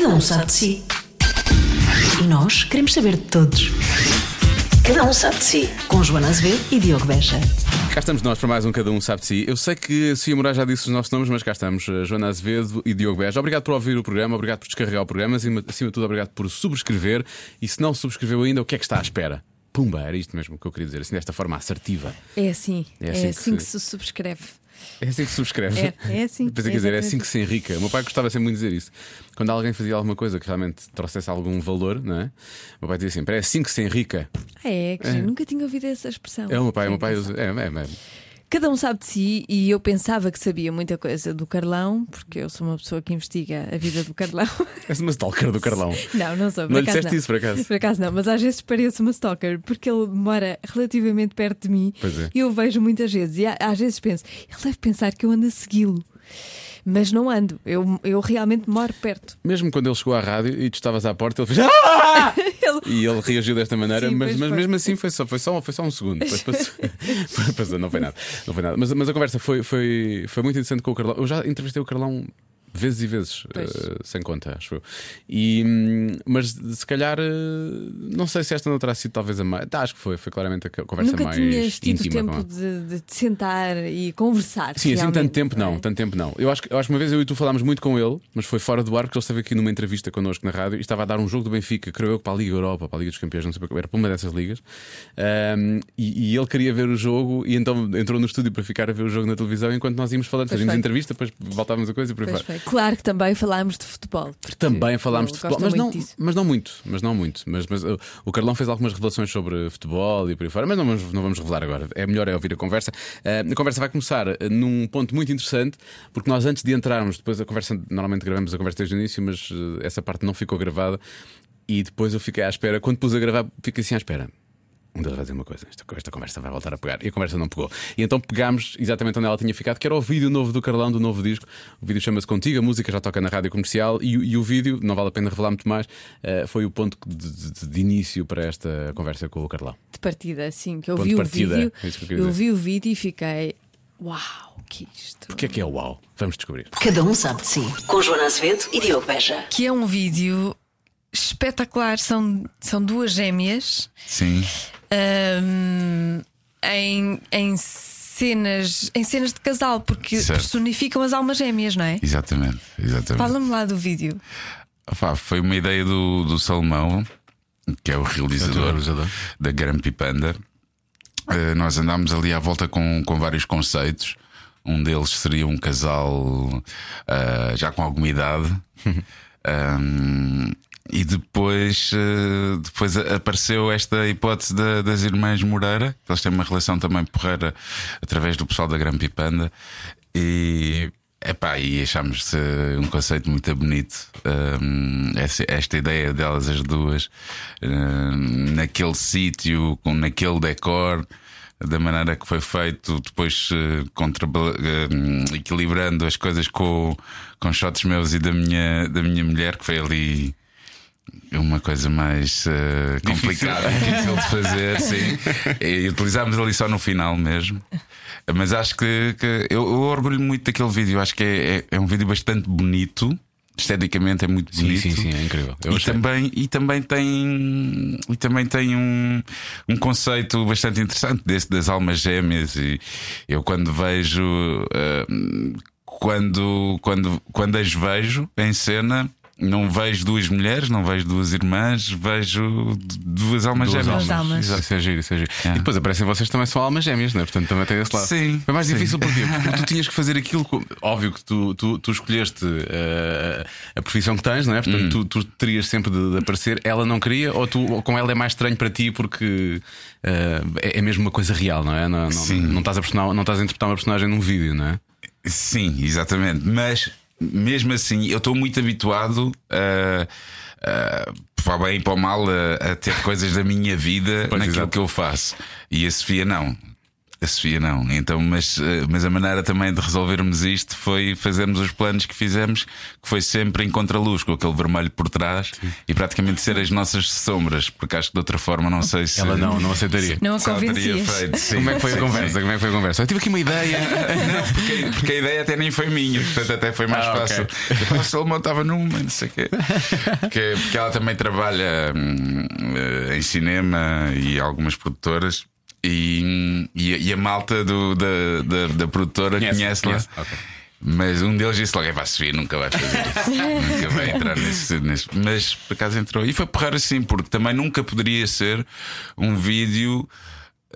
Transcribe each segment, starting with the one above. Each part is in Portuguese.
Cada um sabe de si. E nós queremos saber de todos. Cada um sabe de si. Com Joana Azevedo e Diogo Beja. Cá estamos nós para mais um Cada Um Sabe de Si. Eu sei que a Cia Moraes já disse os nossos nomes, mas cá estamos, eh, Joana Azevedo e Diogo Beja. Obrigado por ouvir o programa, obrigado por descarregar o programa, acima, acima de tudo, obrigado por subscrever. E se não subscreveu ainda, o que é que está à espera? Pumba, era isto mesmo que eu queria dizer, assim desta forma assertiva. É assim, É é assim assim, que que, se- se subscreve. É assim que se subscreve. É, é assim, Pensei é dizer, é assim que se enrica. O meu pai gostava sempre muito de dizer isso. Quando alguém fazia alguma coisa que realmente trouxesse algum valor, não é? O meu pai dizia sempre: é assim que se enrica. Ah, é, que giro, nunca tinha ouvido essa expressão. É o meu pai, o meu pai engraçado. usa. É, é, é. Cada um sabe de si e eu pensava que sabia muita coisa do Carlão, porque eu sou uma pessoa que investiga a vida do Carlão. És uma stalker do Carlão. Não, não sou. Não lhe disseste isso, por acaso? Por acaso não, mas às vezes pareço uma stalker, porque ele mora relativamente perto de mim Pois é. e eu vejo muitas vezes. E às vezes penso, ele deve pensar que eu ando a segui-lo. Mas não ando, eu, eu realmente moro perto. Mesmo quando ele chegou à rádio e tu estavas à porta, ele fez. "Ah!" Ele- E ele reagiu desta maneira, Sim, mas, mas mesmo assim foi só, foi só, foi só um segundo. Depois. Passou, não foi nada. Não foi nada. Mas, mas a conversa foi, foi, foi muito interessante com o Carlão. Eu já entrevistei o Carlão vezes e vezes, eh, sem conta, acho eu. E, hum, mas se calhar, eh, não sei se esta não terá sido talvez a mais. Tá, acho que foi, foi claramente a conversa Nunca mais tinhas tido íntima. tempo de, de te sentar e conversar. Sim, assim tanto tempo não, é? tanto tempo não. Eu acho, que, eu acho que uma vez eu e tu falámos muito com ele, mas foi fora do ar, porque ele esteve aqui numa entrevista connosco na rádio e estava a dar um jogo do Benfica, creio eu, para a Liga Europa, para a Liga dos Campeões, não sei para era para uma dessas ligas. Ahm, e, e ele queria ver o jogo e então entrou no estúdio para ficar a ver o jogo na televisão enquanto nós íamos falando, Pois fazíamos foi. entrevista, depois voltávamos a coisa e por aí Claro que também falámos de futebol. Também falámos de futebol, mas não, disso. mas não muito, mas não muito. Mas, mas, uh, o Carlão fez algumas revelações sobre futebol e por aí fora, mas não vamos, não vamos revelar agora. É melhor é ouvir a conversa. Uh, a conversa vai começar uh, num ponto muito interessante, porque nós antes de entrarmos, depois a conversa, normalmente gravamos a conversa desde o início, mas uh, essa parte não ficou gravada. E depois eu fiquei à espera. Quando pus a gravar, fiquei assim à espera. Um deles vai dizer uma coisa, esta, esta conversa vai voltar a pegar. E a conversa não pegou. E então pegámos exatamente onde ela tinha ficado, que era o vídeo novo do Carlão, do novo disco. O vídeo chama-se Contigo, a música já toca na rádio comercial. E, o- e o vídeo, não vale a pena revelar muito mais, eh, foi o ponto de, de- de início para esta conversa com o Carlão. De partida, assim, que eu Ponto vi de o partida, vídeo. é eu eu vi o vídeo e fiquei. Uau, que isto. O que é que é o uau? Vamos descobrir. Cada um sabe de si. Com Joana Azevedo e Diogo Beja. que é um vídeo espetacular. São, são duas gêmeas Sim. Ahm, em, em cenas em cenas de casal, porque Certo. personificam as almas gêmeas, não é? Exatamente, exatamente. Fala-me lá do vídeo. Foi uma ideia do, do Salomão, que é o realizador, da Grampi Panda. Eh, nós andámos ali à volta com, com vários conceitos. Um deles seria um casal ah, já com alguma idade. Ahm, e depois, eh, depois apareceu esta hipótese da- das irmãs Moreira, que eles têm uma relação também porreira através do pessoal da Grampi Panda. E, epá, e achámos um conceito muito bonito. Ahm, essa- esta ideia delas, as duas, ahm, naquele sítio, com naquele decor. Da maneira que foi feito, depois eh, contra- eh, equilibrando as coisas com, com shots meus e da minha, da minha mulher, que foi ali uma coisa mais eh, complicada, difícil de fazer, sim. E utilizámos ali só no final mesmo. Mas acho que, que eu, eu orgulho muito daquele vídeo. Acho que é, é, é um vídeo bastante bonito. Esteticamente é muito bonito. é incrível. Eu E achei. também, e também tem, e também tem um, um conceito bastante interessante desse das almas gêmeas. E eu, quando vejo, eh, quando, quando, quando as vejo em cena, não vejo duas mulheres, não vejo duas irmãs, vejo duas almas Duas gêmeas. almas. almas. Exato, Isso é giro, isso é giro. É. E depois aparecem vocês também são almas gêmeas, não é? Portanto, também tem esse lado. Sim, Foi mais sim. difícil porquê? Porque tu tinhas que fazer aquilo. co- Óbvio que tu, tu, tu escolheste eh, a profissão que tens, não é? Hum. Portanto, tu, tu terias sempre de, de aparecer. Ela não queria, ou, tu, ou com ela é mais estranho para ti porque é, é mesmo uma coisa real, não é? Não, não, Sim. não, estás a personar- não estás a interpretar uma personagem num vídeo, não é? Sim, exatamente. Mas mesmo assim, eu estou muito habituado a. a para bem e para o mal, a, a ter coisas da minha vida Pois, naquilo exato. que eu faço. E a Sofia não. A Sofia não. Então, mas, eh, mas a maneira também de resolvermos isto foi fazermos os planos que fizemos, que foi sempre em contraluz, com aquele vermelho por trás e praticamente ser as nossas sombras, porque acho que de outra forma não sei se. Ela não, não aceitaria. Não a convencias. feito. Sim, Como é que foi a sim, conversa? sim. Como é que foi a conversa? Eu tive aqui uma ideia. Não, porque, porque a ideia até nem foi minha, portanto até foi mais Ah, fácil. Eu, O Salomão estava numa, não sei o quê. Porque, porque ela também trabalha hum, eh, em cinema e algumas produtoras. E, e, a- e a malta do- da, da, da produtora Conhece, ok. Mas um deles disse logo: "É, vai subir, nunca vai fazer isso. nunca vai entrar nesse, nesse. Mas por acaso entrou. E foi porrar assim, porque também nunca poderia ser um vídeo.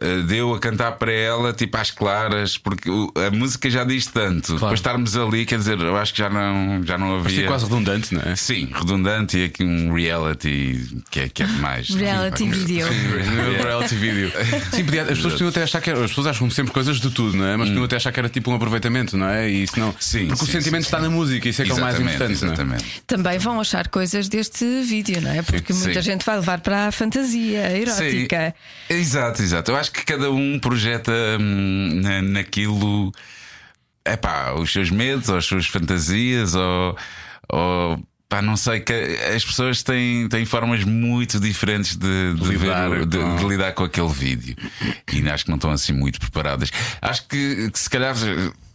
Eh, Deu a cantar para ela, tipo às claras, porque o- a música já diz tanto. Depois estarmos ali, quer dizer, eu acho que já não, já não havia. quase redundante, não é? Sim, redundante e aqui um reality que é, que é demais. Reality video. Um reality video. Sim, podia- as pessoas podiam até achar que era, as pessoas acham sempre coisas de tudo, não é? Mas podiam até achar que era tipo um aproveitamento, não é? E isso não. Hum. Sim, porque o sim, sentimento sim, está sim. na música, isso é que é o mais Exatamente, importante, não é? exatamente. Também vão achar coisas deste vídeo, não é? Porque Sim. muita gente vai levar para a fantasia erótica. Sim. Exato, exato. Eu acho que cada um projeta hum, na, naquilo epá, os seus medos, ou as suas fantasias, ou, ou pá, não sei, que as pessoas têm, têm formas muito diferentes de, de Lidar ver, de, com- de lidar com aquele vídeo. E acho que não estão assim muito preparadas. Acho que, que se calhar.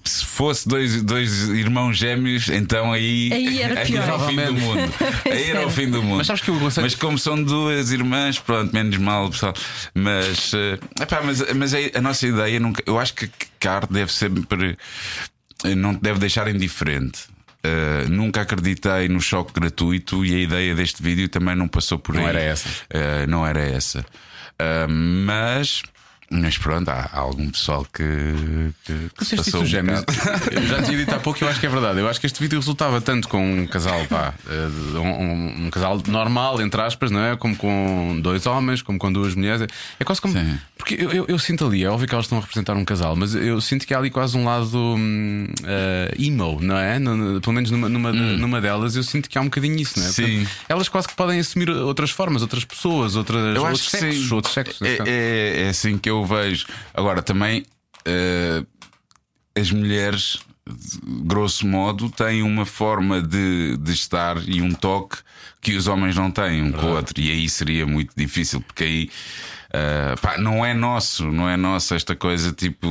Se fosse dois, dois irmãos gêmeos, então aí, Aí era pior. era o fim do mundo. Aí era o fim do mundo. Mas sabes que eu aconselho- Mas como são duas irmãs, pronto, menos mal, pessoal. Mas, eh, epá, mas, mas a, a nossa ideia, nunca, eu acho que que a arte deve sempre. eh, Não te deve deixar indiferente. Eh, nunca acreditei no choque gratuito e a ideia deste vídeo também não passou por Não aí. era essa. Eh, não era essa. Mas. Mas pronto, há, há algum pessoal que. que, que se passou um gêmeos. Eu já tinha dito há pouco e eu acho que é verdade. Eu acho que este vídeo resultava tanto com um casal, pá, eh, um, um- um casal normal, entre aspas, não é? Como com dois homens, como com duas mulheres. É quase como. Sim. Porque eu, eu, eu sinto ali, é óbvio que elas estão a representar um casal, mas eu sinto que há ali quase um lado hum, eh, emo, não é? No- pelo menos numa, numa, numa delas, eu sinto que há um bocadinho isso, não é? Hum. Sim. elas quase que podem assumir outras formas, outras pessoas, outras, Eu outros sexos, outros sexos. É, é, é assim que eu vejo. Agora, também eh, as mulheres, grosso modo, têm uma forma de, de estar e um toque que os homens não têm um com o outro. E aí seria muito difícil, porque aí. Eh, pá, não é nosso, não é nosso esta coisa tipo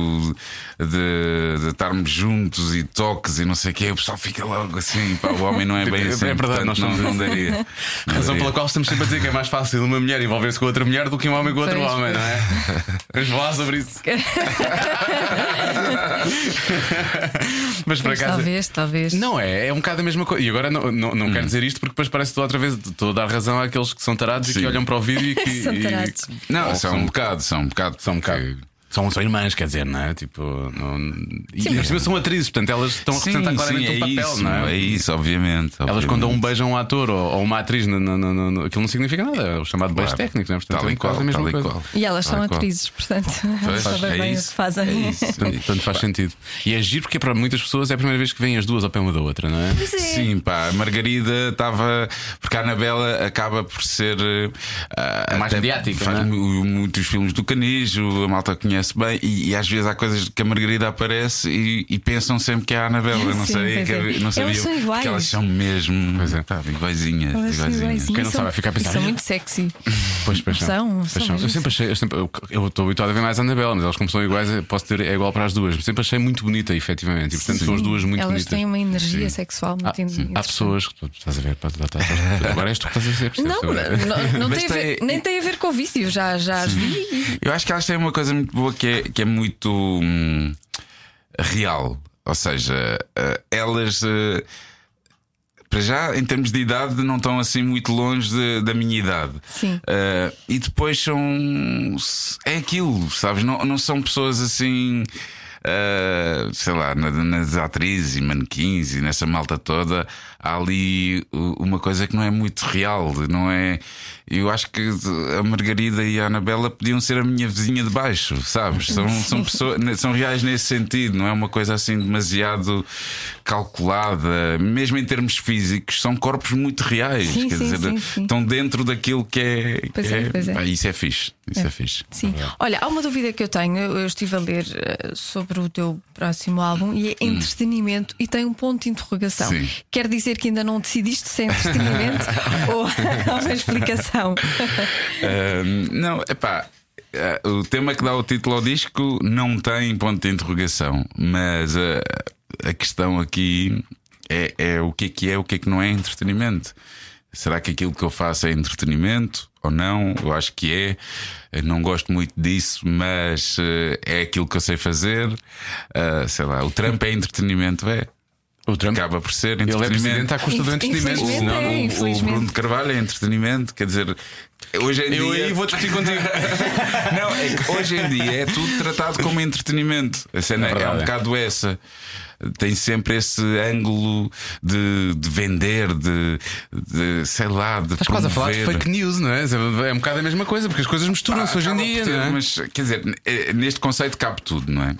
de, de estarmos juntos e toques e não sei o quê. O pessoal fica logo assim, pá, o homem não é bem É assim. verdade, nós não, não daria. Não Razão daria. pela qual estamos sempre a dizer que é mais fácil uma mulher envolver-se com outra mulher do que um homem com outro Pois, homem, não é? Vamos falar sobre isso. Mas por Pois, acaso. talvez, talvez. Não é, é um bocado a mesma coisa. E agora não, não, não Hum. quero dizer isto porque depois parece que estou outra vez estou a dar razão àqueles que são tarados e Sim. que olham para o vídeo e que. São e- tarados. Não, ou são um bocado, são um bocado. São um bocado. porque- São, são irmãs, quer dizer, não é? Tipo, não... E Sim, por cima são atrizes, portanto elas estão a representar claramente sim, um papel, isso, não é? É isso, obviamente. Elas obviamente. quando dão um beijo a um ator ou, ou uma atriz, no, no, no, no- aquilo não significa nada, é o chamado beijo Claro. técnico, não é? Portanto, Tal é e quase qual, a mesma e coisa. qual. E elas são Tal qual. atrizes, portanto, Pois, sabem é bem o isso. que fazem. É isso. Portanto, portanto, faz sentido. E é giro porque para muitas pessoas é a primeira vez que vêm as duas ao pé uma da outra, não é? É. Sim, pá, a Margarida estava. Porque a Anabela acaba por ser. ah, Mais mediática, Faz não é? mu- muitos filmes do Canijo, a malta conhece bem, e, e às vezes há coisas que a Margarida aparece e, e pensam sempre que é a Anabela. Não Sim, sei, pois que, é. não Elas sabia. são iguais. Porque elas são mesmo. Pois é. pá, iguaizinhas. Elas. Quem não São- sabe vai ficar a pensar, São muito sexy. Pois, pois São, Pois são são. Eu sempre achei, eu sempre- eu- eu estou habituado a ver mais a Anabela, mas elas, como são iguais, posso ter é igual para as duas. Sempre achei muito bonita, efetivamente. E portanto são as duas muito Elas bonitas. têm uma energia sexual Há, muito há pessoas que tu estás a ver, pá, tá- tá- tá- agora és tu que estás a ser? Não, não, não Mas tem a ver, tem- nem tem a ver com o vídeo, já, já as vi. Eu acho que elas têm uma coisa muito boa que é, que é muito hum, real. Ou seja, eh, elas. eh, para já, em termos de idade, não estão assim muito longe de- da minha idade. Sim. Eh, e depois são. É aquilo, sabes? Não, não são pessoas assim. uh, sei lá, na- nas atrizes e manequins e nessa malta toda, há ali uh, uma coisa que não é muito real, não é? Eu acho que a Margarida e a Anabela podiam ser a minha vizinha de baixo, sabes? São, são pessoas, são reais nesse sentido, não é uma coisa assim demasiado calculada, mesmo em termos físicos, são corpos muito reais, Sim, quer sim, dizer, sim, sim. estão dentro daquilo que é. Pois é, pois é. pá, isso é fixe, isso é, fixe. Sim. Olha, há uma dúvida que eu tenho. Eu estive a ler eh, sobre o teu próximo álbum e é entretenimento e tem um ponto de interrogação. Sim. Quer dizer que ainda não decidiste se é entretenimento ou há uma explicação? Ahm, não, é pá. o tema que dá o título ao disco não tem ponto de interrogação, mas ah, a questão aqui é, é o que é que é, o que é que não é entretenimento. Será que aquilo que eu faço é entretenimento ou não? Eu acho que é. Eu não gosto muito disso, mas eh, é aquilo que eu sei fazer. Ah, sei lá, o Trump é entretenimento, é. O Trump Acaba por ser Ele é entretenimento. presidente à custa do entretenimento. Infelizmente senão é, não- O- o. Bruno de Carvalho é entretenimento, quer dizer, hoje em Eu dia. aí vou discutir contigo. Não, é que hoje em dia é tudo tratado como entretenimento. A cena É é, um é. bocado essa. Tem sempre esse ângulo de, de vender, de, de sei lá, de Estás quase a falar de fake news, não é? É um bocado a mesma coisa, porque as coisas misturam-se hoje em dia, ter, não é? Mas quer dizer, eh, neste conceito cabe tudo, não é?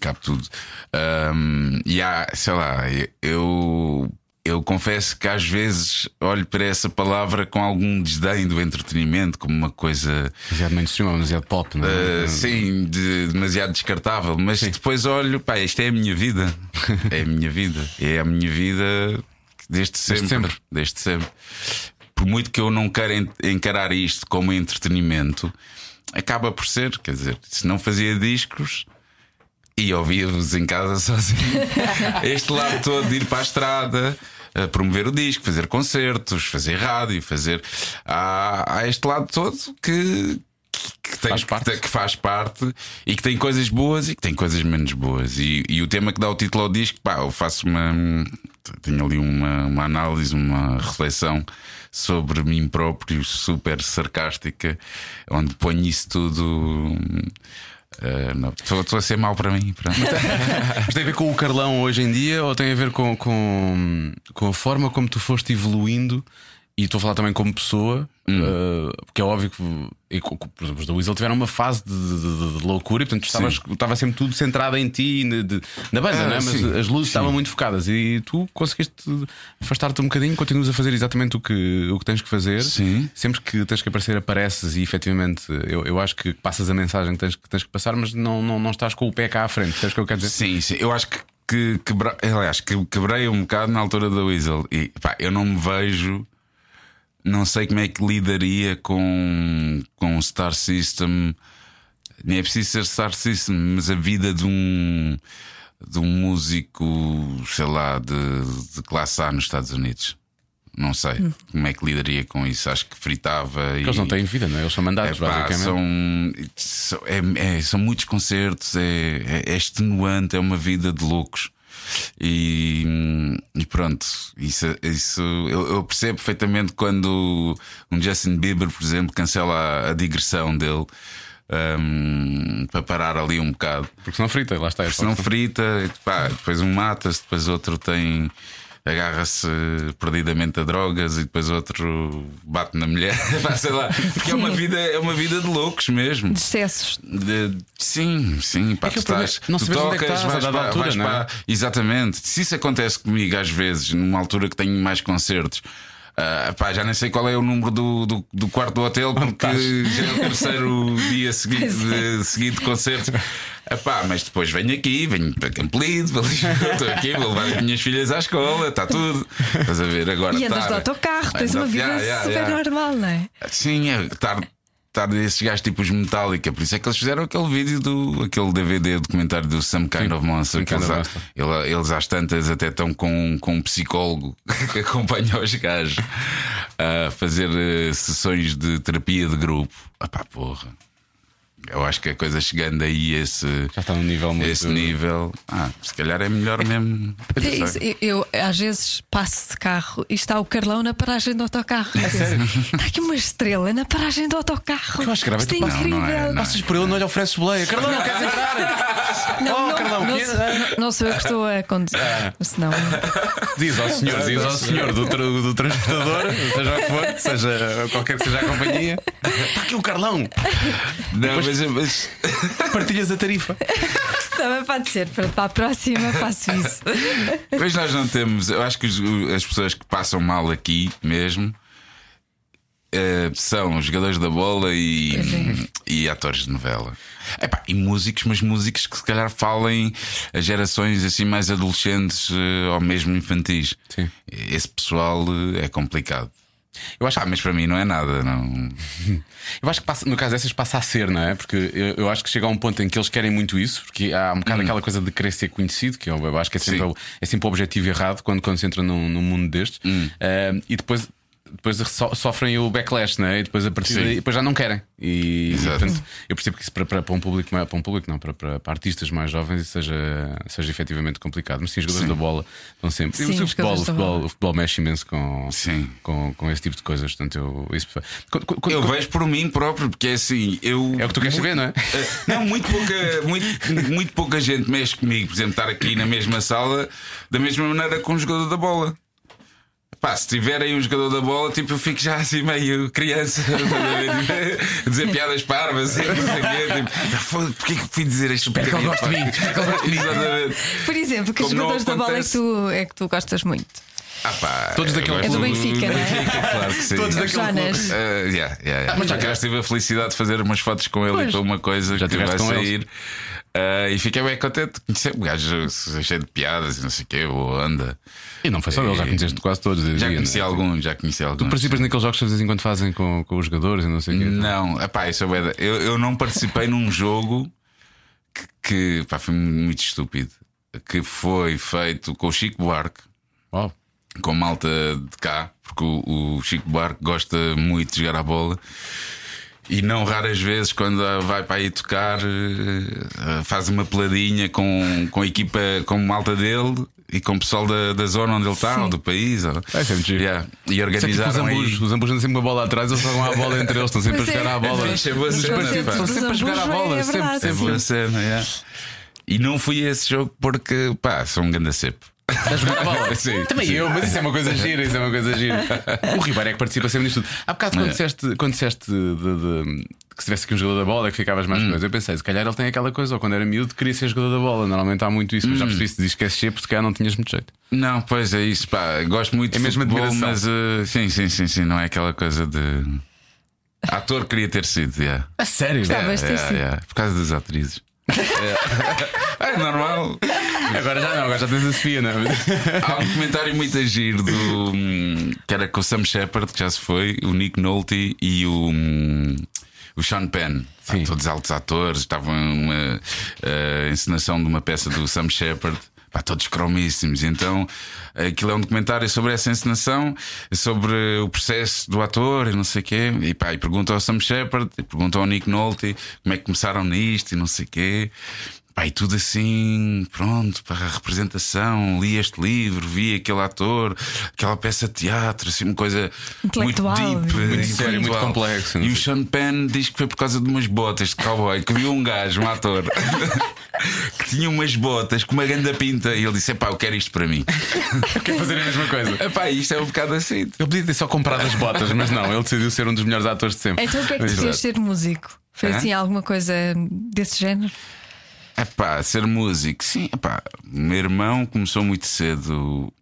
Cabe tudo. Ahm, e há, sei lá, eu. Eu confesso que às vezes olho para essa palavra com algum desdém do entretenimento, como uma coisa Demasiado mainstream, demasiado pop, não é? Uh, sim, de- demasiado descartável, mas depois olho, pá, isto é a minha vida. É a minha vida. É a minha vida desde sempre. sempre. Desde sempre. Por muito que eu não queira en- encarar isto como entretenimento, acaba por ser, quer dizer, se não fazia discos. E ouvia-vos em casa sozinho. este lado todo de ir para a estrada, a promover o disco, fazer concertos, fazer rádio, fazer. Há, há este lado todo que, que, tem, Faz parte. que, que faz parte e que tem coisas boas e que tem coisas menos boas. E, e o tema que dá o título ao disco, pá, eu faço uma. Tenho ali uma, uma análise, uma reflexão sobre mim próprio, super sarcástica, onde ponho isso tudo. Não, Estou a ser mau para mim. Mas tem a ver com o Carlão hoje em dia ou tem a ver com, com, com a forma como tu foste evoluindo? E estou a falar também como pessoa, uh, porque é óbvio que, e, por exemplo, os da Weasel tiveram uma fase de, de- de loucura e portanto estavas, estava sempre tudo centrado em ti e na- de- na banda, Ah, não é? mas sim, as luzes estavam muito focadas e tu conseguiste afastar-te um bocadinho, continuas a fazer exatamente o que, o que tens que fazer. Sim. Sempre que tens que aparecer, apareces e efetivamente eu, eu acho que passas a mensagem que tens, que tens que passar, mas não, não, não estás com o pé cá à frente. Sabes o que eu quero dizer? Sim, sim. Eu acho que, que quebra... aliás, que quebrei um bocado na altura da Weasel. E pá, eu não me vejo. Não sei como é que lidaria com, com o Star System. Nem é preciso ser Star System, mas a vida de um de um músico, sei lá, de, de classe A nos Estados Unidos. Não sei como é que lidaria com isso. Acho que fritava. Porque eles não têm vida, não é? Eles são mandados, Epá, basicamente. são, são, é- é- são muitos concertos, é, é- é extenuante, é uma vida de loucos. E, e pronto, isso, isso eu, eu percebo perfeitamente quando um Justin Bieber, por exemplo, cancela a, a digressão dele hum, para parar ali um bocado. Porque senão frita, lá está. é Se não frita, pá, depois um mata-se, depois outro tem. Agarra-se perdidamente a drogas e depois outro bate na mulher, sei lá, porque é uma vida, é uma vida de loucos mesmo. De excessos. De- sim, sim, pá, É tu problema- estás, não tu é que tocas, estás a vais para, altura, vais não é? para- Exatamente. Se isso acontece comigo às vezes, numa altura que tenho mais concertos. Ah, pá, já nem sei qual é o número do, do, do quarto do hotel porque já é o terceiro dia seguido de, seguido de concertos. Ah, pá, mas depois venho aqui, venho para Campolide, estou aqui, vou levar as minhas filhas à escola, está tudo. Estás a ver agora. E andas estar- de autocarro, tens uma vida Yeah, yeah, super yeah. normal, não é? Sim, é estar, estar desses gajos tipo os Metallica, por isso é que eles fizeram aquele vídeo do aquele DVD documentário do Some Kind Sim, of Monster. Que eles, ele- eles às tantas até estão com, com um psicólogo que acompanha os gajos a fazer eh, sessões de terapia de grupo. Ah pá, porra. Eu acho que a coisa chegando aí a esse, Já está num nível muito. esse nível, ah, se calhar é melhor mesmo. É isso, eu, eu, às vezes passo de carro e está o Carlão na paragem do autocarro. É Está aqui uma estrela na paragem do autocarro. Eu acho que era Isto é bem Não, incrível. não é, não. Passas por ele, não lhe ofereces boleia. Carlão, não queres entrar? Não, Oh, não, Carlão, não, que- sou- não sou eu que estou a conduzir. Ah. Senão, Diz ao senhor, diz ao senhor do, tra- do transportador, seja o que for, seja qualquer que seja a companhia. Está aqui o Carlão. Não, mas, mas- Partilhas a tarifa. também pode ser. Para, a próxima faço isso. Pois nós não temos. Eu acho que as pessoas que passam mal aqui mesmo eh, são os jogadores da bola e, e atores de novela. Epá, e músicos, mas músicos que se calhar falem a gerações assim mais adolescentes eh, ou mesmo infantis. Sim. Esse pessoal eh, é complicado. Eu acho, Ah, mas para mim não é nada. Não... eu acho que passa- no caso dessas passa a ser, não é? Porque eu, eu acho que chega a um ponto em que eles querem muito isso, porque há um bocado aquela coisa de querer ser conhecido, que eu, eu acho que é sempre, o, é sempre o objetivo errado quando, quando se entra num, num mundo destes. Ah, e depois. Depois so- sofrem o backlash, não é? E depois a partir daí depois já não querem. E Exato. portanto, eu percebo que isso para, para, para um público para um público, não, para, para, para artistas mais jovens, isso seja, seja efetivamente complicado. Mas sim, os jogadores Sim. da bola estão sempre. Sim, o, futebol, o, futebol, o futebol mexe imenso com, Sim. com, com esse tipo de coisas. Portanto, eu, isso, quando- quando- Eu quando- vejo por mim próprio, porque é assim, eu. É o que tu queres saber, não é? Eh, Não, muito pouca, muito, muito pouca gente mexe comigo, por exemplo, estar aqui na mesma sala da mesma maneira com um jogador da bola. Pá, se tiverem um jogador da bola, tipo, eu fico já assim meio criança a dizer piadas parvas e não sei o quê. Tipo, "Foda-se, porquê que fui dizer isto? Espero que ele goste de mim, Exatamente. Por exemplo, que Como jogadores da bola é que, tu, é que tu gostas muito? Ah, pá, Todos daquele eu gosto clube. É do Benfica, não é? Benfica, claro que sim. Todos daquele Jonas. Uh, yeah, yeah, yeah. Mas já tive a felicidade de fazer umas fotos com ele Pois. e com uma coisa Já que vai sair. Uh, e fiquei bem contente de conhecer um gajo cheio de piadas e não sei o quê, ou anda. E não foi só ele, já conheceste quase todos. Já diria, conheci é? alguns, já conheci alguns. Tu participas naqueles jogos que de vez em quando fazem com, com os jogadores e não sei o quê. Não, epá, isso é eu, eu não participei num jogo que, que pá, foi muito estúpido. Que foi feito com o Chico Buarque. Uau. com malta de cá, porque o, o Chico Buarque gosta muito de jogar a bola. E não raras vezes, quando vai para aí tocar, eh, faz uma peladinha com, com a equipa, com malta dele e com o pessoal da, da zona onde ele está, ou do país. Ou... É, é muito giro. Yeah. E é tipo os organizaram aí. ambus. Os ambus andam sempre com a bola atrás, eles jogam a bola entre eles, estão sempre a jogar é. à bola. É fixe, é. Estão sempre a jogar à bola, É sempre, É sempre. boa cena, yeah. E não fui a esse jogo porque, pá, sou um ganda cepo. A jogar a bola. Sim, Também sim. eu, mas isso é uma coisa gira, isso é uma coisa gira. O Ribeiro é que participa sempre nisto tudo. Há bocado quando É. disseste, quando disseste de- de- que se tivesse aqui um jogador da bola que ficavas Hum. mais coisa, eu pensei, se calhar ele tem aquela coisa, ou quando era miúdo queria ser jogador da bola. Normalmente há muito isso, mas Hum. já percebi se diz que é ser, porque se calhar não tinhas muito jeito. Não, pois é isso, pá. Gosto muito É de mesmo futebol, admiração. mas uh, sim, sim, sim, sim, não é aquela coisa de. Ator queria ter sido, yeah. A sério? Gostavas de Yeah, yeah, por causa das atrizes. É. é normal. Agora já não, agora já tens a Sofia, não é? Há um comentário muito a giro do. hum, que era com o Sam Shepard, que já se foi, o Nick Nolte e o. hum, o Sean Penn, Sim. todos altos atores, estavam numa eh, encenação de uma peça do Sam Shepard. Pá, todos cromíssimos. Então, aquilo é um documentário sobre essa encenação, sobre o processo do ator e não sei o quê. E, pá, e pergunta ao Sam Shepard, pergunta ao Nick Nolte como é que começaram nisto e não sei o quê. Pá, e tudo assim, pronto, para a representação, li este livro, vi aquele ator, aquela peça de teatro, assim, uma coisa muito deep, Muito sério, muito complexo, E o. Sean Penn diz que foi por causa de umas botas de cowboy, que viu um gajo, um ator, que tinha umas botas com uma grande pinta, e ele disse: Epá, eu quero isto para mim. Quer fazer a mesma coisa. Epá, isto é um bocado assim. Ele podia ter só comprado as botas, mas não, ele decidiu ser um dos melhores atores de sempre. Então o que é que te fez ser músico? Foi assim alguma coisa desse género? Epá, ser músico, sim, epá, meu irmão começou muito cedo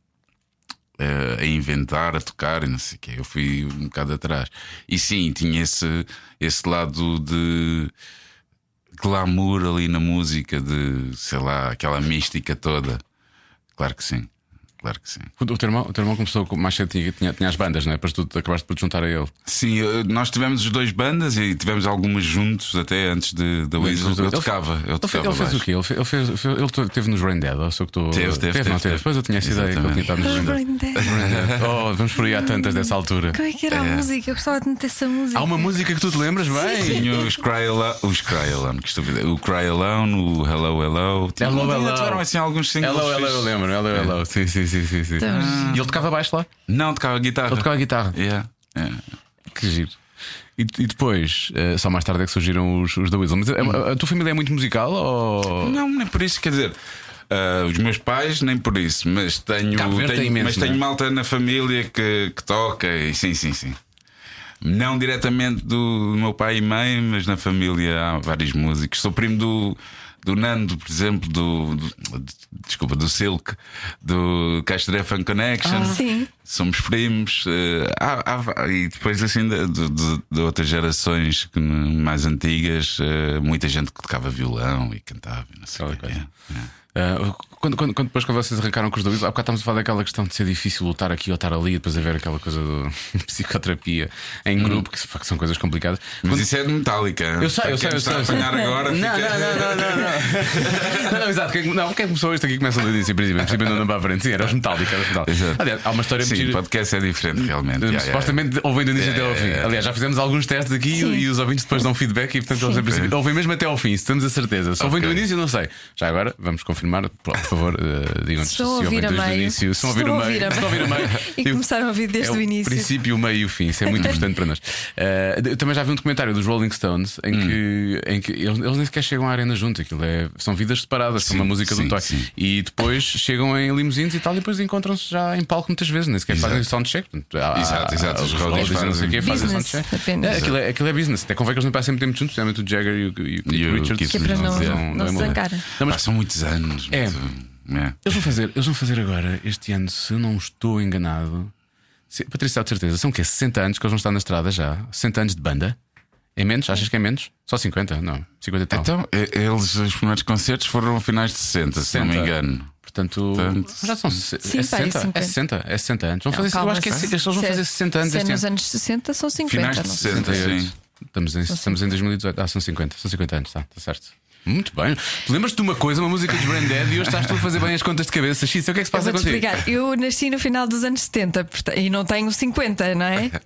eh, a inventar, a tocar e não sei o quê. Eu fui um bocado atrás. E sim, tinha esse, esse lado de glamour ali na música, de sei lá, aquela mística toda. Claro que sim. Claro que sim. O teu irmão, o teu irmão começou com- mais cedo, tinha, tinha, tinha as bandas, não é? Depois tu acabaste por te juntar a ele. Sim, nós tivemos os dois bandas e tivemos algumas juntos até antes de, da Weasel. Eu Ele- tocava, eu Ele, tocava ele fez o quê? Ele, fe- ele fez, fe- ele teve nos Rain Dead, ou sou que estou. Teve, teve, não teve, teve. Depois eu tinha essa ideia que ele tinha estado nos Rain Dead. Oh, vamos por aí há tantas dessa altura. Como é que era a música? Eu gostava de meter essa música. Há uma música que tu te lembras bem? Tinha os Cry Alone, os Cry Alone, que estúpido. O Cry Alone, o Hello Hello. Tinha- Hello, Hello. Tiveram assim alguns singles. Hello, hello, eu lembro. Hello, hello. Sim, sim, sim, sim. sim. Então, E ele tocava baixo lá? Não, tocava guitarra. Ele tocava guitarra. Yeah, yeah. Que giro. E, e depois, eh, só mais tarde é que surgiram os, os da Weasel. Mas a, a tua família é muito musical ou. Não, nem por isso, quer dizer. ah, os meus pais, nem por isso, mas tenho, tenho- imenso, mas tenho é? malta na família que, que toca e sim, sim, sim. Não diretamente do meu pai e mãe, mas na família há vários músicos. Sou primo do, do Nando, por exemplo, do, do- desculpa, do Silk, do Castro Fun Connection. sim. Somos primos. eh, há- há- e depois, assim, de, de- de- outras gerações que, mais antigas, eh, muita gente que tocava violão e cantava. e Não sei o Aquela quê. Ah, quando, quando, quando depois quando vocês arrancaram com os Weasel, há bocado estamos a falar daquela questão de ser difícil lutar aqui ou estar ali, e depois haver aquela coisa do psicoterapia em grupo, que, que são coisas complicadas. Mas Quando- isso é de metálica. Eu sei, eu sei, eu sei. A eu sei. apanhar agora. Não, fica... não, não, não, não, não. Não, não, exato. Quem, não, quem começou isto aqui começa do início, princípio, princípio andando para a frente. Sim, era os Metallica. Era os. Aliás, há uma história Sim, muito o podcast é diferente, realmente. Uh, Yeah, yeah, Supostamente ouvem do início até ao fim. Aliás, já fizemos alguns testes aqui e os ouvintes depois dão feedback e, portanto, eles em princípio ouvem mesmo até ao fim, se temos a certeza. Se ouvem do início, não sei. Já agora, vamos confirmar, por favor, uh, digam-nos se ouvem ouvir a desde o meio. início. Se ouvir o meio. ouvir a Se estão a ouvir a meio. E Digo, começaram a ouvir desde é o início. princípio, o meio e o fim. Isso é muito importante para nós. Uh, eu também já vi um documentário dos Rolling Stones em Hum. que, em que eles, eles nem sequer chegam à arena juntos. Aquilo é, são vidas separadas, são Sim, uma música de um sim, toque. sim. E depois chegam em limusines e tal, e depois encontram-se já em palco muitas vezes, nem sequer Exato. fazem soundcheck. Há- Exato, exato, os e não sei o quê, fazem soundcheck. É, aquilo, é, aquilo é business. Até convém que eles não passem muito tempo juntos, especialmente o Jagger e o, e o E o Richards. Keith Que é para não, não- não, não é. Não, muitos anos. É. é. eles vão fazer, eles vão fazer agora, este ano, se eu não estou enganado. Se, Patrícia, está de certeza, são o quê? 60 anos que eles vão estar na estrada já? 60 anos de banda? É menos? Achas que é menos? Só 50? Não, 50 e tal. Então, eles, os primeiros concertos foram finais de 60, se não me 60. engano. Portanto, Portanto, já são Sim, é, pá, é 60, é 50. 60, é 60 anos. Vão Não, fazer, eu acho que é, eles vão fazer 60 anos Se é nos ano. anos 60, são 50. Finais de não sei. 60. 68. sim. Estamos em, estamos em 2018. Ah, são 50, são 50 anos, está, está certo. Muito bem. Lembras-te de uma coisa, uma música dos Brand Dead e hoje estás tu a fazer bem as contas de cabeça. Xisa, o que é que se Eu passa vou-te contigo? explicar. Eu nasci no final dos anos 70 porta- e não tenho 50, não é?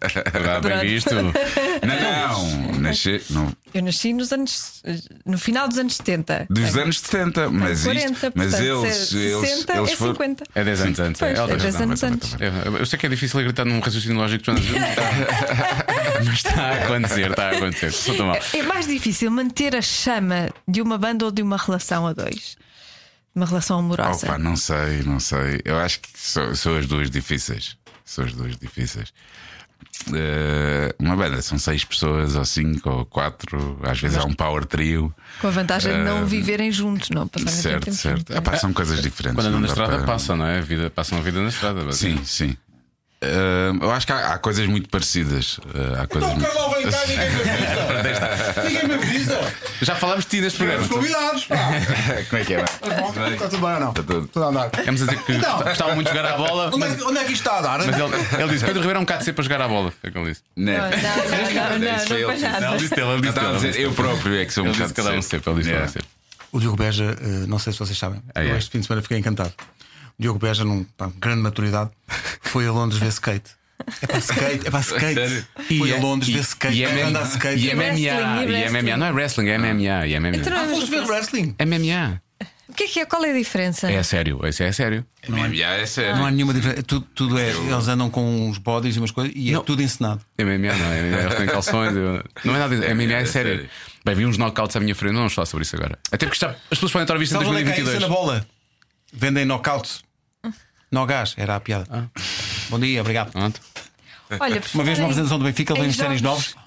Ah, bem visto. Não, não. Nasci, não. Eu nasci nos anos. no final dos anos 70. Dos anos 70, mas, tenho isto, 40, mas portanto, eles, se- eles, 60 eles é foram. 50. É 10 anos antes. Pois, ela é tem 10 razão, anos antes. Eu sei que é difícil acreditar num raciocínio lógico, mas mas está a acontecer, está a acontecer. Sou tão mal. É mais difícil manter a chama de uma banda ou de uma relação a dois? Uma relação amorosa. Opa, não sei, não sei. Eu acho que são, são as duas difíceis. São as duas difíceis. Eh, uma banda são seis pessoas, ou cinco, ou quatro. Às vezes há um power trio. Com a vantagem de não viverem juntos, não passarem Certo, tempo certo. juntos. Epá, são coisas diferentes. Quando andam na estrada, para- passam, não é? A vida, passam a vida na estrada. Sim, sim. Eh, eu acho que há, há coisas muito parecidas. Eh, há coisas muito... Carlão vem cá, ninguém me avisa. Ninguém me avisa. Já falámos de ti neste programa. Os convidados, pá. Como é que é? Bom, Está tudo bem ou não? Está tudo. Tudo a andar. Vamos a dizer que Então. gostava muito de jogar à bola. Onde é, Mas, que- onde é que isto está a dar? mas ele, ele disse: Pedro Ribeiro é um bocado cedo para jogar à bola. Foi o que ele disse. Não, Não, não, não, não, Isso foi não, ele. não, não, Ele disse ele Eu disse estava a dele. dizer, eu próprio é que sou um Ele bocado cada um cedo. sempre. Ele disse um Yeah. sempre. O Diogo Beja, eh, não sei se vocês sabem, Ah, eu é? este fim de semana fiquei encantado. Diogo Beja, num pá, grande maturidade, foi a Londres ver skate. É para skate, é para skate. Sério? Foi a é- Londres e- ver skate. E andar skate. e MMA, e e. MMA. Não é wrestling, é MMA. E MMA. Então, Ah, foste ver wrestling? MMA. O que é que é? Qual é a diferença? É sério, esse é sério. MMA é sério. Não há nenhuma diferença. Tudo, tudo é. Eles andam com uns bodies e umas coisas e é Não. tudo encenado. MMA não é. MMA, Eles têm calções. eu- Não é nada disso. MMA é É sério. sério. Bem, vi uns knockouts à minha frente, não vamos falar sobre isso agora. Até porque está, as pessoas podem estar a vista em Sabes onde é que é isso 2022. na bola? Vendem knockouts. No gás, era a piada. Ah. Bom dia, obrigado. Pronto. Olha, Uma vez numa apresentação do Benfica, ele em vem os ténis jogos- novos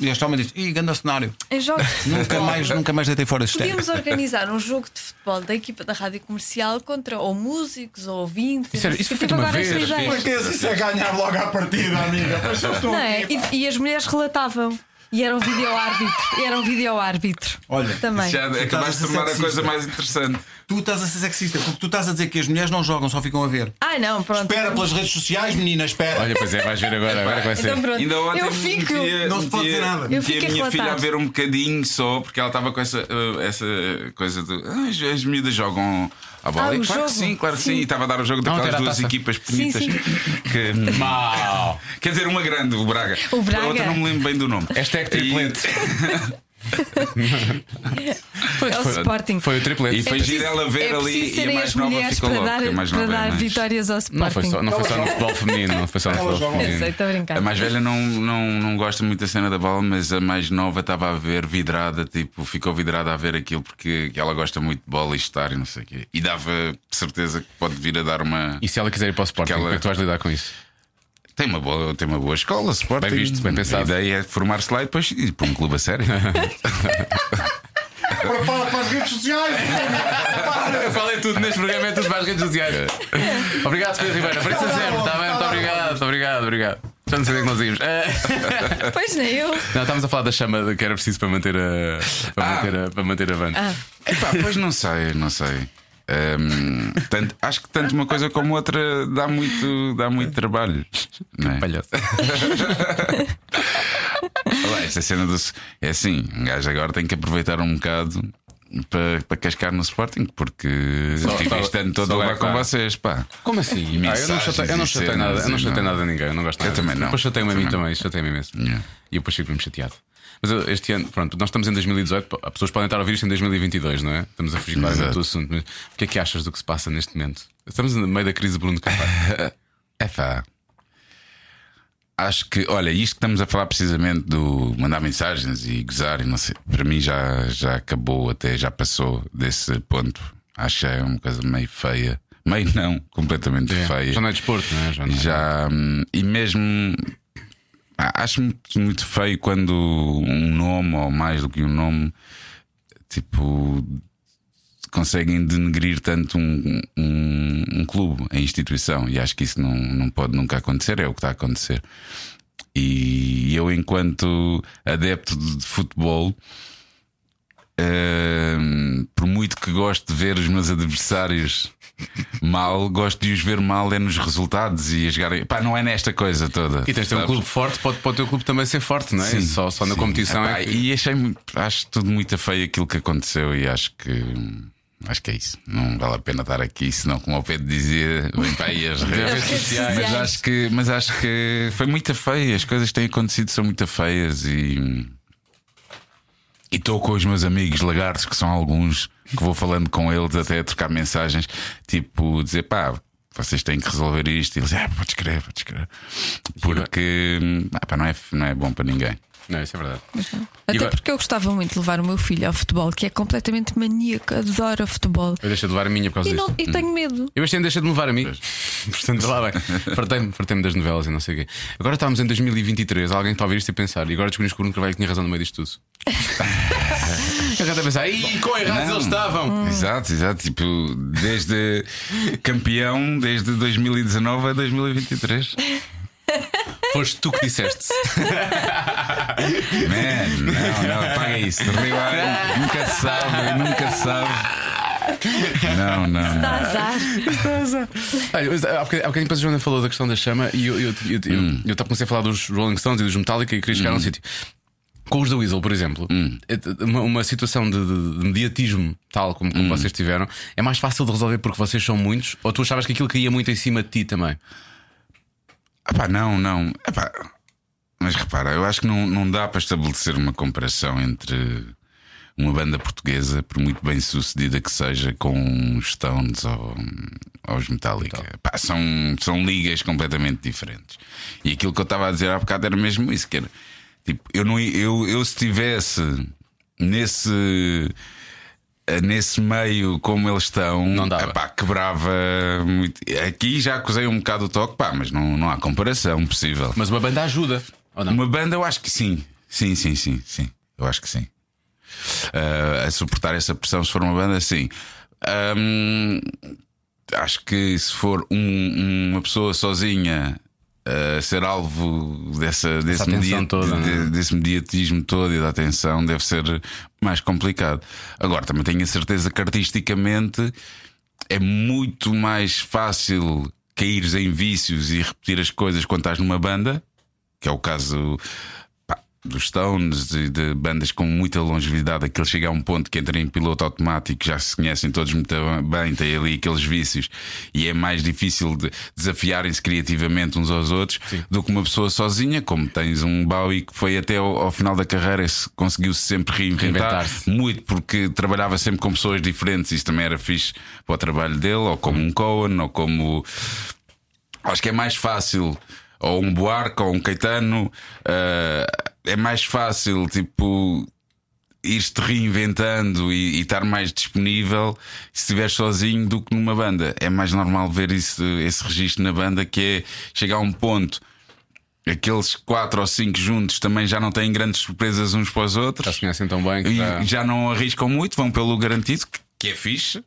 e este homem diz: Ih, grande cenário. Em jogos de Nunca futebol, mais, nunca mais deitei fora ténis. Podíamos organizar um jogo de futebol da equipa da rádio comercial contra ou músicos ou ouvintes. Isso o foi feito uma vez. esta ideia. Porque isso é ganhar logo à partida, amiga. Não é? E, e as mulheres relatavam. E era um vídeo-árbitro. E era um vídeo-árbitro. Olha, também. Já acabaste de tornar a coisa mais interessante. Tu estás a ser sexista porque tu estás a dizer que as mulheres não jogam, só ficam a ver. Ah, não, pronto. Espera pelas redes sociais, menina, espera. Olha, pois é, vais ver agora, agora que vai ser. Então pronto. Ainda ontem eu fico. metia- Não se pode dizer nada. Eu fico a a minha filha a ver um bocadinho só, porque ela estava com essa, uh, essa coisa de "Ah, as, as miúdas jogam a bola. Ah, E claro que jogo. sim, claro que sim. Sim. E estava a dar o jogo daquelas duas taça. equipas Sim, bonitas. sim. Que, Mau! quer dizer, uma grande, o Braga. O Braga. A outra não me lembro bem do nome. Hashtag triplete. Foi, É o foi- Sporting. Foi o triplete. E foi É giro preciso- ela ver é ali e a serem mais nova ficou para logo. dar, para nova é dar vitórias ao Sporting. Não foi só, não foi só no futebol feminino, não foi só no futebol. Eu feminino. sei, a mais velha não, não, não gosta muito da cena da bola, mas a mais nova estava a ver vidrada, tipo, ficou vidrada a ver aquilo porque ela gosta muito de bola e estar e não sei o quê. E dava certeza que pode vir a dar uma. E se ela quiser ir para o Sporting, Aquela- como é que tu vais lidar com isso? Tem uma boa, tem uma boa escola, Sporting. Bem visto, bem pensado. A ideia é formar-se lá e depois ir para um clube a sério. Para, para, para as redes sociais! Eu falei tudo neste programa, é tudo para as redes sociais. Obrigado, Pedro Ribeiro. Apareça sempre, está bem? Muito obrigado, muito obrigado, obrigado. Já não sei o que nós íamos. Pois nem eu. Não, estávamos a falar da chama que era preciso para manter a, para Ah. manter a, para manter a banda. Ah, Epá, pois não sei, não sei. Hum, tanto- acho que tanto uma coisa como outra dá muito, dá muito trabalho. não é? Palhaço. Olha, esta cena do. É assim, um gajo agora tem que aproveitar um bocado para, para cascar no Sporting, porque fico este ano todo levar com vocês, pá. Como assim? Ah, eu não chatei, eu não chatei cenas nada, eu não chatei nada a ninguém, eu não gosto Eu nada. também não. Depois chatei-me a mim Também. chatei-me imenso. Yeah. E eu depois fico mesmo chateado. Mas este ano, pronto, nós estamos em 2018, as pessoas podem estar a ouvir isto em 2022, não é? Estamos a fugir Exato. do assunto. Mas o que é que achas do que se passa neste momento? Estamos no meio da crise de Bruno de Carvalho. É pá. Acho que, olha, isto que estamos a falar precisamente do mandar mensagens e gozar e não sei, para mim já, já acabou, até já passou desse ponto. Acho que é uma coisa meio feia. Meio não, completamente feia. Já não é desporto, não é? Já não E é. já hum, e mesmo acho muito, muito feio quando um nome ou mais do que um nome tipo conseguem denegrir tanto um, um, um clube, a instituição, e acho que isso não, não pode nunca acontecer, é o que está a acontecer. E eu, enquanto adepto de futebol, hum, por muito que goste de ver os meus adversários mal, gosto de os ver mal é nos resultados e a jogarem. Pá, não é nesta coisa toda. E tens de ter um clube forte, pode, pode o teu clube também ser forte, não é? Sim, só, só na sim. competição Epá, é que... E achei acho tudo muito feio aquilo que aconteceu e acho que acho que é isso. Não vale a pena estar aqui, senão, como o Pedro dizia, vem para aí as redes redes sociais. Mas acho que, mas acho que foi muito feio. As coisas que têm acontecido são muito feias e. E estou com os meus amigos lagartos, que são alguns, que vou falando com eles até a trocar mensagens, tipo, dizer pá, vocês têm que resolver isto. E eles, ah, podes crer, podes crer. Porque ah, pá, não, é, não é bom para ninguém. Não, isso é verdade. Até agora- porque eu gostava muito de levar o meu filho ao futebol, que é completamente maníaco, adora futebol. Eu deixei de levar a minha por causa E, disso. não, e tenho medo. Eu este ano deixei de me levar a mim. Portanto, lá bem. Fartei-me fartei das novelas e não sei o quê. Agora estamos em 2023. Alguém está a ouvir isto e pensar. E agora descobrimos que o Bruno Carvalho tinha razão no meio disto tudo. Eu já estou a pensar. Quão errados eles estavam. Exato, exato. Tipo, desde campeão, desde 2019 a 2023. Foste tu que disseste. Man, não, não, apaga isso. Rewind. Nunca se sabe, nunca se sabe. Não, não. Dá azar. Olha, mas há bocadinho há bocadinho depois a Joana falou da questão da chama e eu, eu, eu, eu, Hum. eu comecei a falar dos Rolling Stones e dos Metallica e queria chegar a um sítio. Com os da Weasel, por exemplo, Hum. é- uma, uma situação de, de- de mediatismo tal como, Hum. como vocês tiveram é mais fácil de resolver porque vocês são muitos ou tu achavas que aquilo caía muito em cima de ti também? Ah, pá, não, não. Epá, mas repara, eu acho que não, não dá para estabelecer uma comparação entre uma banda portuguesa, por muito bem sucedida que seja, com os Stones ou aos Metallica. Pá, são, são ligas completamente diferentes. E aquilo que eu estava a dizer há bocado era mesmo isso: que era, tipo, eu, não, eu, eu se estivesse nesse. Nesse meio como eles estão, Não dava. epá, quebrava muito. Aqui já acusei um bocado o toque, pá, mas não, não há comparação possível. Mas uma banda ajuda, ou não? Uma banda, eu acho que sim. Sim, sim, sim, sim. Eu acho que sim. Ah, a suportar essa pressão, se for uma banda, sim. Ahm, acho que se for um- uma pessoa sozinha uh, ser alvo dessa, desse, media- toda, de- não é? desse mediatismo todo e da atenção deve ser mais complicado. Agora, também tenho a certeza que artisticamente é muito mais fácil caíres em vícios e repetir as coisas quando estás numa banda, que é o caso dos Stones e de bandas com muita longevidade, aquele chega a um ponto que entra em piloto automático, já se conhecem todos muito bem, tem ali aqueles vícios e é mais difícil de desafiarem-se criativamente uns aos outros do que uma pessoa sozinha, como tens um Bowie que foi até ao, ao final da carreira, se- conseguiu-se sempre reinventar, Reinventar-se. muito porque trabalhava sempre com pessoas diferentes, isso também era fixe para o trabalho dele, ou como um Cohen, ou como. Acho que é mais fácil, ou um Buarque, ou um Caetano, eh, é mais fácil, tipo. Ir-te reinventando e, e estar mais disponível se estiveres sozinho do que numa banda. É mais normal ver isso, esse registro na banda que é chegar a um ponto aqueles quatro ou cinco juntos também já não têm grandes surpresas uns para os outros Já se conhecem tão bem que e já- já não arriscam muito, vão pelo garantido, que, que é fixe.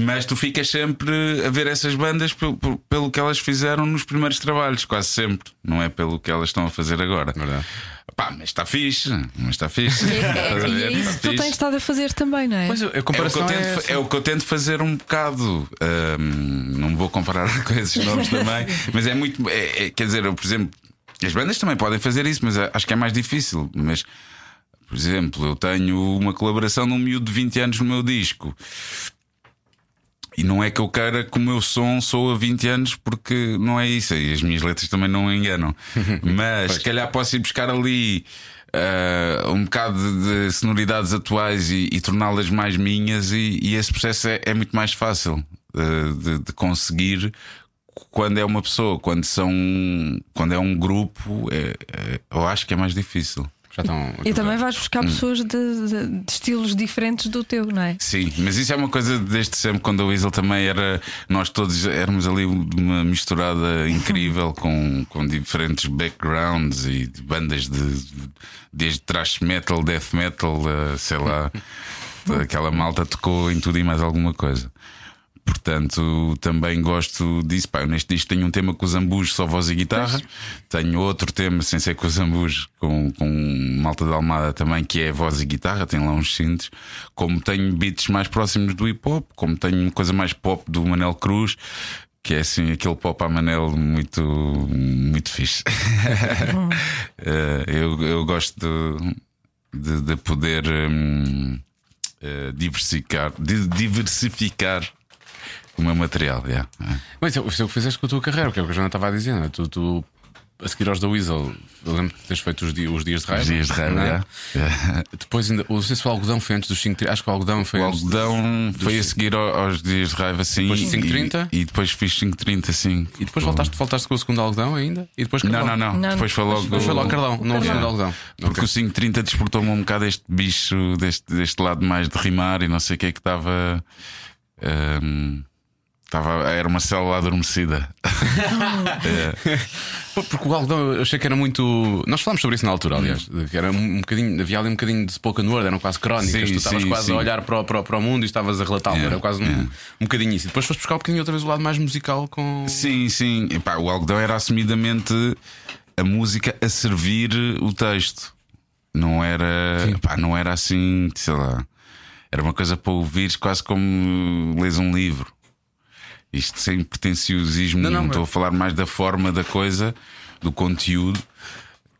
Mas tu ficas sempre a ver essas bandas pe- pe- pelo que elas fizeram nos primeiros trabalhos, quase sempre. Não é pelo que elas estão a fazer agora. Verdade. Pá, mas está fixe, mas está fixe. É, Estás a e é isso que tu fixe. tens estado a fazer também, não é? Pois a É o, que comparação eu é, tento, essa. é o que eu tento fazer um bocado. Não vou comparar com esses nomes também, mas é muito. é- é- quer dizer, eu, por exemplo, as bandas também podem fazer isso, mas acho que é mais difícil. Mas, por exemplo, eu tenho uma colaboração de um miúdo de 20 anos no meu disco. E não é que eu queira que o meu som soa 20 anos, porque não é isso. E as minhas letras também não enganam. Mas se calhar posso ir buscar ali ah, um bocado de, de sonoridades atuais e, e torná-las mais minhas, e, e esse processo é, é muito mais fácil ah, de, de conseguir quando é uma pessoa, quando são quando é um grupo, é- é- eu acho que é mais difícil. Já estão. E também vais Hum. buscar pessoas de, de- de estilos diferentes do teu, não é? Sim, mas isso é uma coisa desde sempre, quando o Weasel também era. Nós todos éramos ali uma misturada incrível com, com diferentes backgrounds e bandas de. desde thrash metal, death metal, a, sei lá. Aquela malta tocou em tudo e mais alguma coisa. Portanto, também gosto disso. Pá, neste disco tenho um tema com os ambus, só voz e guitarra. Tenho outro tema, sem ser com os ambus, com, com malta da Almada também, que é voz e guitarra. Tem lá uns cintos. Como tenho beats mais próximos do hip hop, como tenho coisa mais pop do Manel Cruz. Que é assim aquele pop a Manel muito, muito fixe. Eh, eu, eu gosto de, de, de poder hum, eh, diversificar, diversificar o meu material. yeah. É. Mas isso é isso é o que fizeste com a tua carreira, que é o que a Joana estava a dizer. é? Tu, tu, a seguir aos da Weasel, eu lembro que tens feito os, di- os dias de raiva. Os dias de raiva, é? Depois, ainda, não sei se o algodão foi antes dos 5 Acho que o algodão foi O antes. algodão foi a dos- seguir ao- aos dias de raiva, sim. Depois de e- 5:30? E, depois fiz 530, sim. E depois voltaste, voltaste com o segundo algodão ainda? E depois Não, Carlão? não, não, Não, Depois foi logo. Depois foi logo Carlão, não o segundo algodão. Porque Ok. o 530 desportou-me um bocado este bicho, deste, deste lado mais de rimar e não sei o que é que estava. hum, Estava, era uma célula adormecida. Pô, Porque o algodão eu achei que era muito. Nós falámos sobre isso na altura, aliás. Que era um bocadinho. Havia ali um bocadinho de spoken word, eram quase crónicas. Sim, tu estavas quase sim. a olhar para, o- para, o- para o mundo e estavas a relatá-lo. É, Era quase um, é. um bocadinho isso. E depois foste buscar um bocadinho outra vez o lado mais musical com. Sim, sim. Epá, o algodão era assumidamente a música a servir o texto. Não era, epá, não era assim, sei lá. Era uma coisa para ouvires quase como lês um livro. Isto sem pretenciosismo, Não, não, estou mas- a falar mais da forma da coisa, do conteúdo,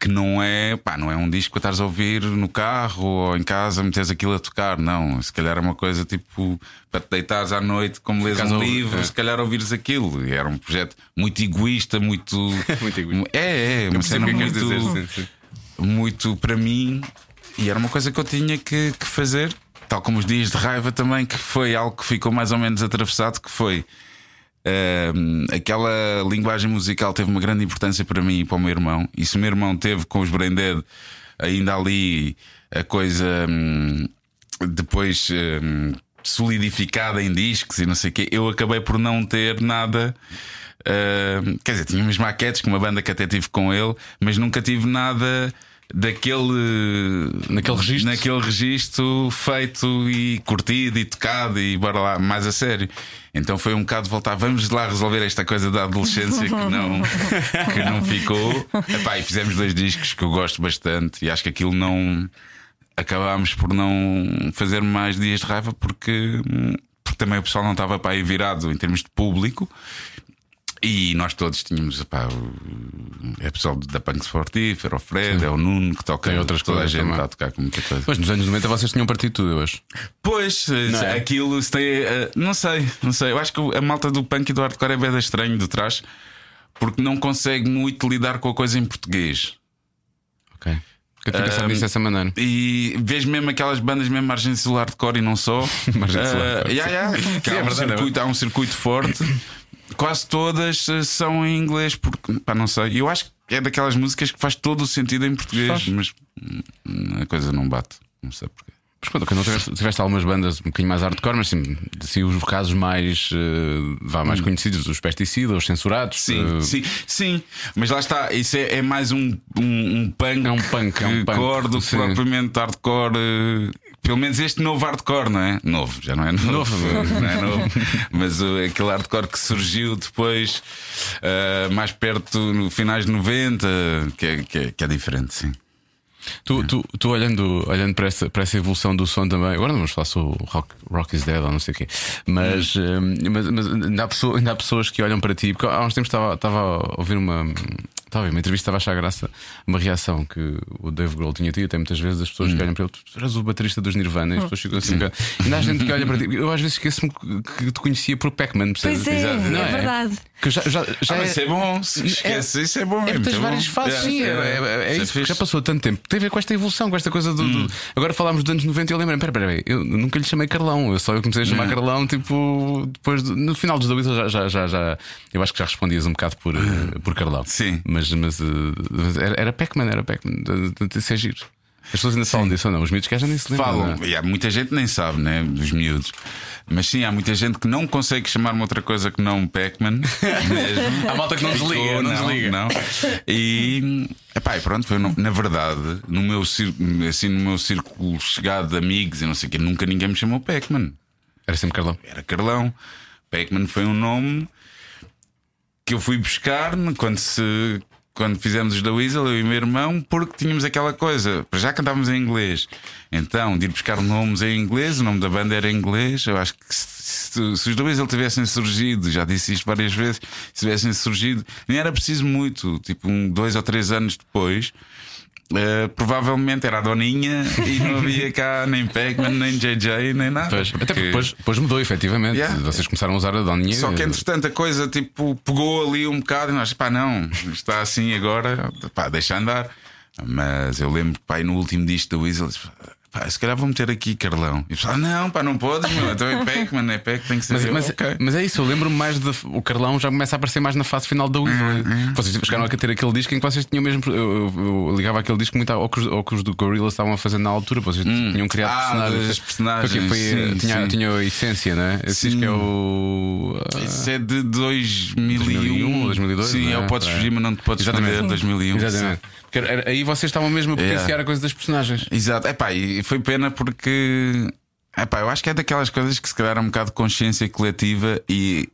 que não é, pá, não é um disco para estares a ouvir no carro ou em casa, meteres aquilo a tocar. Não, se calhar é uma coisa tipo para te deitares à noite, como lês um livro, é. se calhar ouvires aquilo. E era um projeto muito egoísta, muito. Muito egoísta. É, é, uma cena que muito, dizer, sim, sim. muito para mim. E era uma coisa que eu tinha que, que fazer, tal como os dias de raiva também, que foi algo que ficou mais ou menos atravessado, que foi. Aquela linguagem musical teve uma grande importância para mim e para o meu irmão. E se o meu irmão teve com os Brain Dead ainda ali a coisa hum, depois hum, solidificada em discos e não sei o quê, eu acabei por não ter nada. hum, quer dizer, tinha umas maquetes com uma banda que até tive com ele, mas nunca tive nada daquele Naquele registro. naquele registro feito e curtido e tocado e bora lá, mais a sério. Então foi um bocado voltar, vamos lá resolver esta coisa da adolescência que não, que não ficou. Epá, e fizemos dois discos que eu gosto bastante e acho que aquilo não acabámos por não fazer mais dias de raiva porque, porque também o pessoal não estava para aí virado em termos de público. E nós todos tínhamos epá, o- é pessoal da Punk Sportivo, era o Fred, é o Nuno que toca Tem outras toda coisas a gente está a tocar com muita coisa. Mas nos anos 90 vocês tinham partido tudo, eu acho. Pois, é? aquilo se tem. eh, não sei, não sei. Eu acho que a malta do punk e do hardcore é bem estranho de trás porque não consegue muito lidar com a coisa em português. Ok. Eu tinha pensado Um, dessa maneira. E vês mesmo aquelas bandas mesmo margem sul hardcore e não só. Margem sul Eh, hardcore. yeah, yeah, que Sim, há, é um é circuito, há um circuito forte. Quase todas eh, são em inglês, porque pá, não sei. Eu acho que é daquelas músicas que faz todo o sentido em português, Faz. mas hum, a coisa não bate. Não sei porquê. Mas quando, quando tiveste, tiveste algumas bandas um bocadinho mais hardcore, mas sim, sim os casos mais, eh, vá, mais conhecidos, os pesticidas, os censurados. Sim, eh, sim, sim. Mas lá está, isso é, é mais um, um, um punk. É um punk, é um punk, core do que propriamente hardcore. eh, Pelo menos este novo hardcore, não é? Novo, já não é novo. Novo. não é novo. Mas uh, aquele hardcore que surgiu depois, uh, mais perto, no finais de 90, que é, que é, que é diferente, sim. Tu, tu, tu olhando, olhando para, essa, para essa evolução do som também, agora não vamos falar sobre o rock, rock is Dead ou não sei o quê, mas, eh, mas, mas ainda, há pessoa- ainda há pessoas que olham para ti, porque há uns tempos estava, estava a ouvir uma. Estava a ver uma entrevista, estava a achar graça uma reação que o Dave Grohl tinha tido, até muitas vezes as pessoas que olham para ele, tu eras o baterista dos Nirvana, e as pessoas ficam assim. bocado- Ainda há gente que olha para ti. Eu às vezes esqueço-me que te conhecia por Pac-Man, percebes? Pois é, Exato. Não é verdade. Que já, já, já Ah, é- isso é bom, se esquece, isso é bom. é, muito tens bom. várias fases, É, sim. É, é, é- é é isso, fixe. já passou tanto tempo. Tem a ver com esta evolução, com esta coisa do. do- Agora falámos dos anos 90 e eu lembro-me, pera, pera, pera, eu nunca lhe chamei Carlão. Eu só eu comecei a chamar Carlão, tipo, depois do- no final dos dois já, já, já, já. Eu acho que já respondias um bocado por, eh, por Carlão. Sim. Mas, mas, eh, mas era, era Pac-Man, era Pac-Man. Isso é giro. As pessoas ainda falam disso ou não? Os miúdos que já nem se lembram. Falam, não é? e há muita gente nem sabe, né? Dos miúdos. Mas sim, há muita gente que não consegue chamar-me outra coisa que não Pac-Man. Há malta que não desliga, Ficou, não desliga. Não. E, epá, e pronto, foi, na verdade, no meu, círculo, assim, no meu círculo chegado de amigos e não sei o quê, nunca ninguém me chamou Pac-Man. Era sempre Carlão. Era Carlão. Pac-Man foi um nome que eu fui buscar quando se. Quando fizemos os da Weasel, eu e meu irmão, porque tínhamos aquela coisa, já cantávamos em inglês. Então, de ir buscar nomes em inglês, o nome da banda era em inglês. Eu acho que se, se- se os da Weasel tivessem surgido, já disse isto várias vezes, se tivessem surgido, nem era preciso muito, tipo um, dois ou três anos depois. Eh, provavelmente era a Doninha e não havia cá nem Pac-Man, nem JJ, nem nada. Pois, até porque porque- depois, depois mudou, efetivamente. Yeah. Vocês começaram a usar a Doninha. só que entretanto a coisa tipo pegou ali um bocado e nós, pá, não, está assim agora, pá, deixa andar. Mas eu lembro, pá, e no último disco da Weasel, pá, se calhar vou meter aqui Carlão. E pessoal, não, pá, não podes, meu, então é Pac-Man, é Pac, tem que ser. Mas, eu, mas, ok. mas é isso, eu lembro-me mais de. O Carlão já começa a aparecer mais na fase final da Weasel. Uhum, Vocês chegaram a ter aquele disco em que vocês tinham mesmo. Eu, eu- eu ligava aquele disco muito ao que, os- ao que os do Gorillaz estavam a fazer na altura. Vocês tinham criado Ah, personagens. personagens, Porque foi, sim, tinha, sim. tinha a essência, né? Esse Sim. disco é o. ah, Isso é de 2001, 2001 ou 2002, Sim, não é é? o Podes É. Fugir, mas não te podes Exatamente. esconder, 2001. Exatamente. Porque era- era- aí vocês estavam mesmo a potenciar Yeah. a coisa das personagens. Exato, Epá, e foi pena porque epá, eu acho que é daquelas coisas que se calhar é um bocado de consciência coletiva e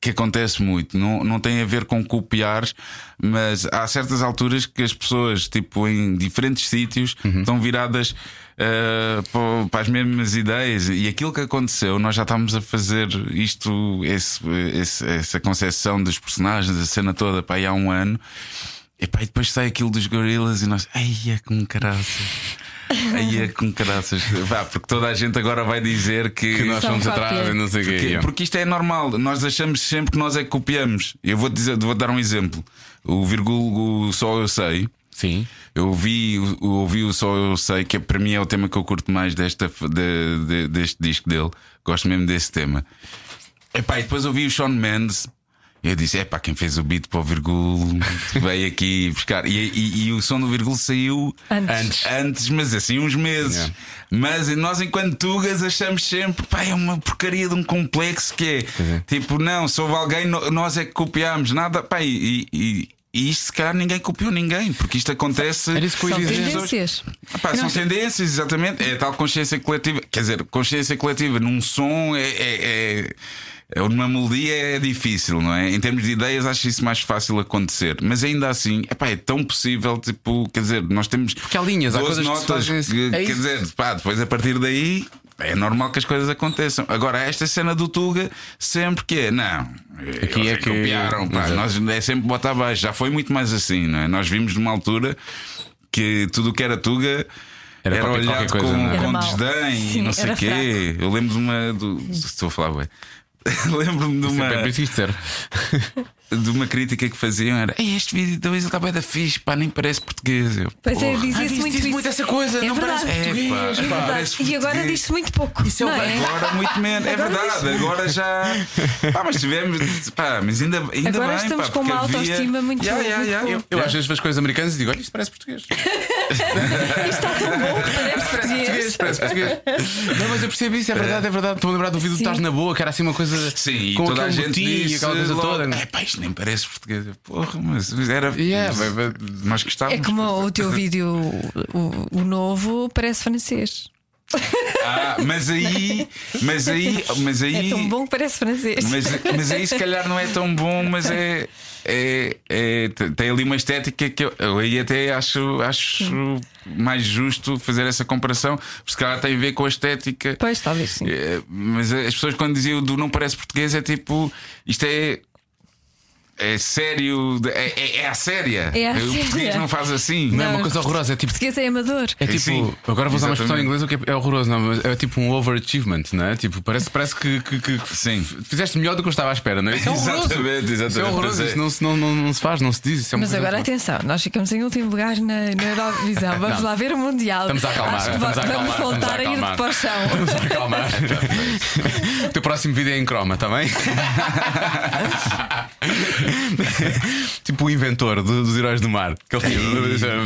que acontece muito. Não, não tem a ver com copiares, mas há certas alturas que as pessoas, tipo, em diferentes sítios, estão viradas. eh, pa- para as mesmas ideias e aquilo que aconteceu, nós já estávamos a fazer isto, esse, esse- essa concepção dos personagens, a cena toda, para aí há um ano. E, pá, e depois sai aquilo dos gorilas e nós, ai, é com caraças. Aí é com caraças. Vá, porque toda a gente agora vai dizer que, Que nós fomos atrás e não sei o porque, quê. porque isto é normal, nós achamos sempre que nós é que copiamos. Eu vou dizer, vou dar um exemplo. O vírgula só eu sei. Sim. Eu ouvi, ouvi o Só Eu Sei, que é, para mim é o tema que eu curto mais desta, de- de- deste disco dele. Gosto mesmo desse tema. Epá, e depois ouvi o Sean Mendes. Eu disse: é pá, quem fez o beat para o vírgula veio aqui buscar. E, e- e o som do vírgula saiu Antes. antes, mas assim uns meses. Yeah. Mas nós, enquanto tugas, achamos sempre, pá, é uma porcaria de um complexo que é, é. tipo, não, se houve alguém, nós é que copiamos, nada, pá, e, e- E isto, se calhar, ninguém copiou ninguém, porque isto acontece. Era isso que eu São ia dizer. tendências. Ah, pá, são tendências, exatamente. É tal consciência coletiva. Quer dizer, consciência coletiva num som é. é, é... é Numa melodia é difícil, não é? Em termos de ideias, acho isso mais fácil acontecer. Mas ainda assim, epá, é tão possível, tipo, quer dizer, nós temos. Porque há linhas, há 12 coisas que notas, fazem- que- é quer dizer, pá, depois a partir daí é normal que as coisas aconteçam. Agora, esta cena do Tuga, sempre que é, não. Aqui é que- copiaram, pá, nós é sempre bota abaixo. Já foi muito mais assim, não é? Nós vimos numa altura que tudo o que era Tuga. Era Era, olhado coisa, com, é? Era com desdém e Sim, não sei o quê. Eu lembro de uma. Do, estou a falar, ué. Lembro-me de uma, Sempre é isto serve. de uma crítica que faziam: era este vídeo da Luísa está bem da fixe, pá, nem parece português. Eu, Pois é, dizia-se muito diz isso. muito essa coisa, É não verdade. parece português. É, pá, É pá, parece E agora português. diz-se muito pouco. Isso é não é? Agora muito menos, é Agora verdade. Agora já. Pá, mas tivemos. Pá, mas ainda, ainda Agora bem. estamos pá, com uma porque havia- autoestima muito- ya. boa. Eu, eu às vezes vejo coisas americanas e digo: olha, isto parece português. Isto está tão bom que parece português. Parece português. Não, mas eu percebo isso, é verdade, é verdade. Estou a lembrar do vídeo do Estás na Boa, que era assim uma coisa. Sim, e com toda a gente e disse aquela coisa logo, toda. É pá, isto nem parece português. Porra, mas era. Yeah, mas, mas- gostávamos. É como o teu vídeo, o, o novo, parece francês. Ah, mas aí. Mas aí. Mas aí. É tão bom que parece francês. Mas, mas aí se calhar não é tão bom, mas é. É, é- tem ali uma estética que eu, eu aí até acho, acho mais justo fazer essa comparação, porque se calhar tem a ver com a estética. Pois, talvez sim. É, mas as pessoas quando diziam do não parece português é tipo isto é. É sério, é, é, é a séria. É à o português séria. não faz assim. Não é Não, uma coisa horrorosa, é tipo. Português é amador. É tipo, Sim, agora vou usar uma expressão em exatamente. inglês, o que é, é horroroso, não, mas é tipo um overachievement, não é? Tipo, parece, parece que, que, que Sim. fizeste melhor do que eu estava à espera, não é? Isso é horroroso. Exatamente, exatamente. Isso é horroroso, Pois é. isso não, se- não, não, não se faz, não se diz. Isso é Mas agora atenção, nós ficamos em último lugar na, na Eurovisão. Vamos lá ver o Mundial. Estamos a acalmar, Acho que estamos a vamos acalmar, estamos a voltar a, ir acalmar. para o chão. Vamos acalmar. o teu próximo vídeo é em croma, está bem? tipo o inventor do- dos heróis do mar. Que ele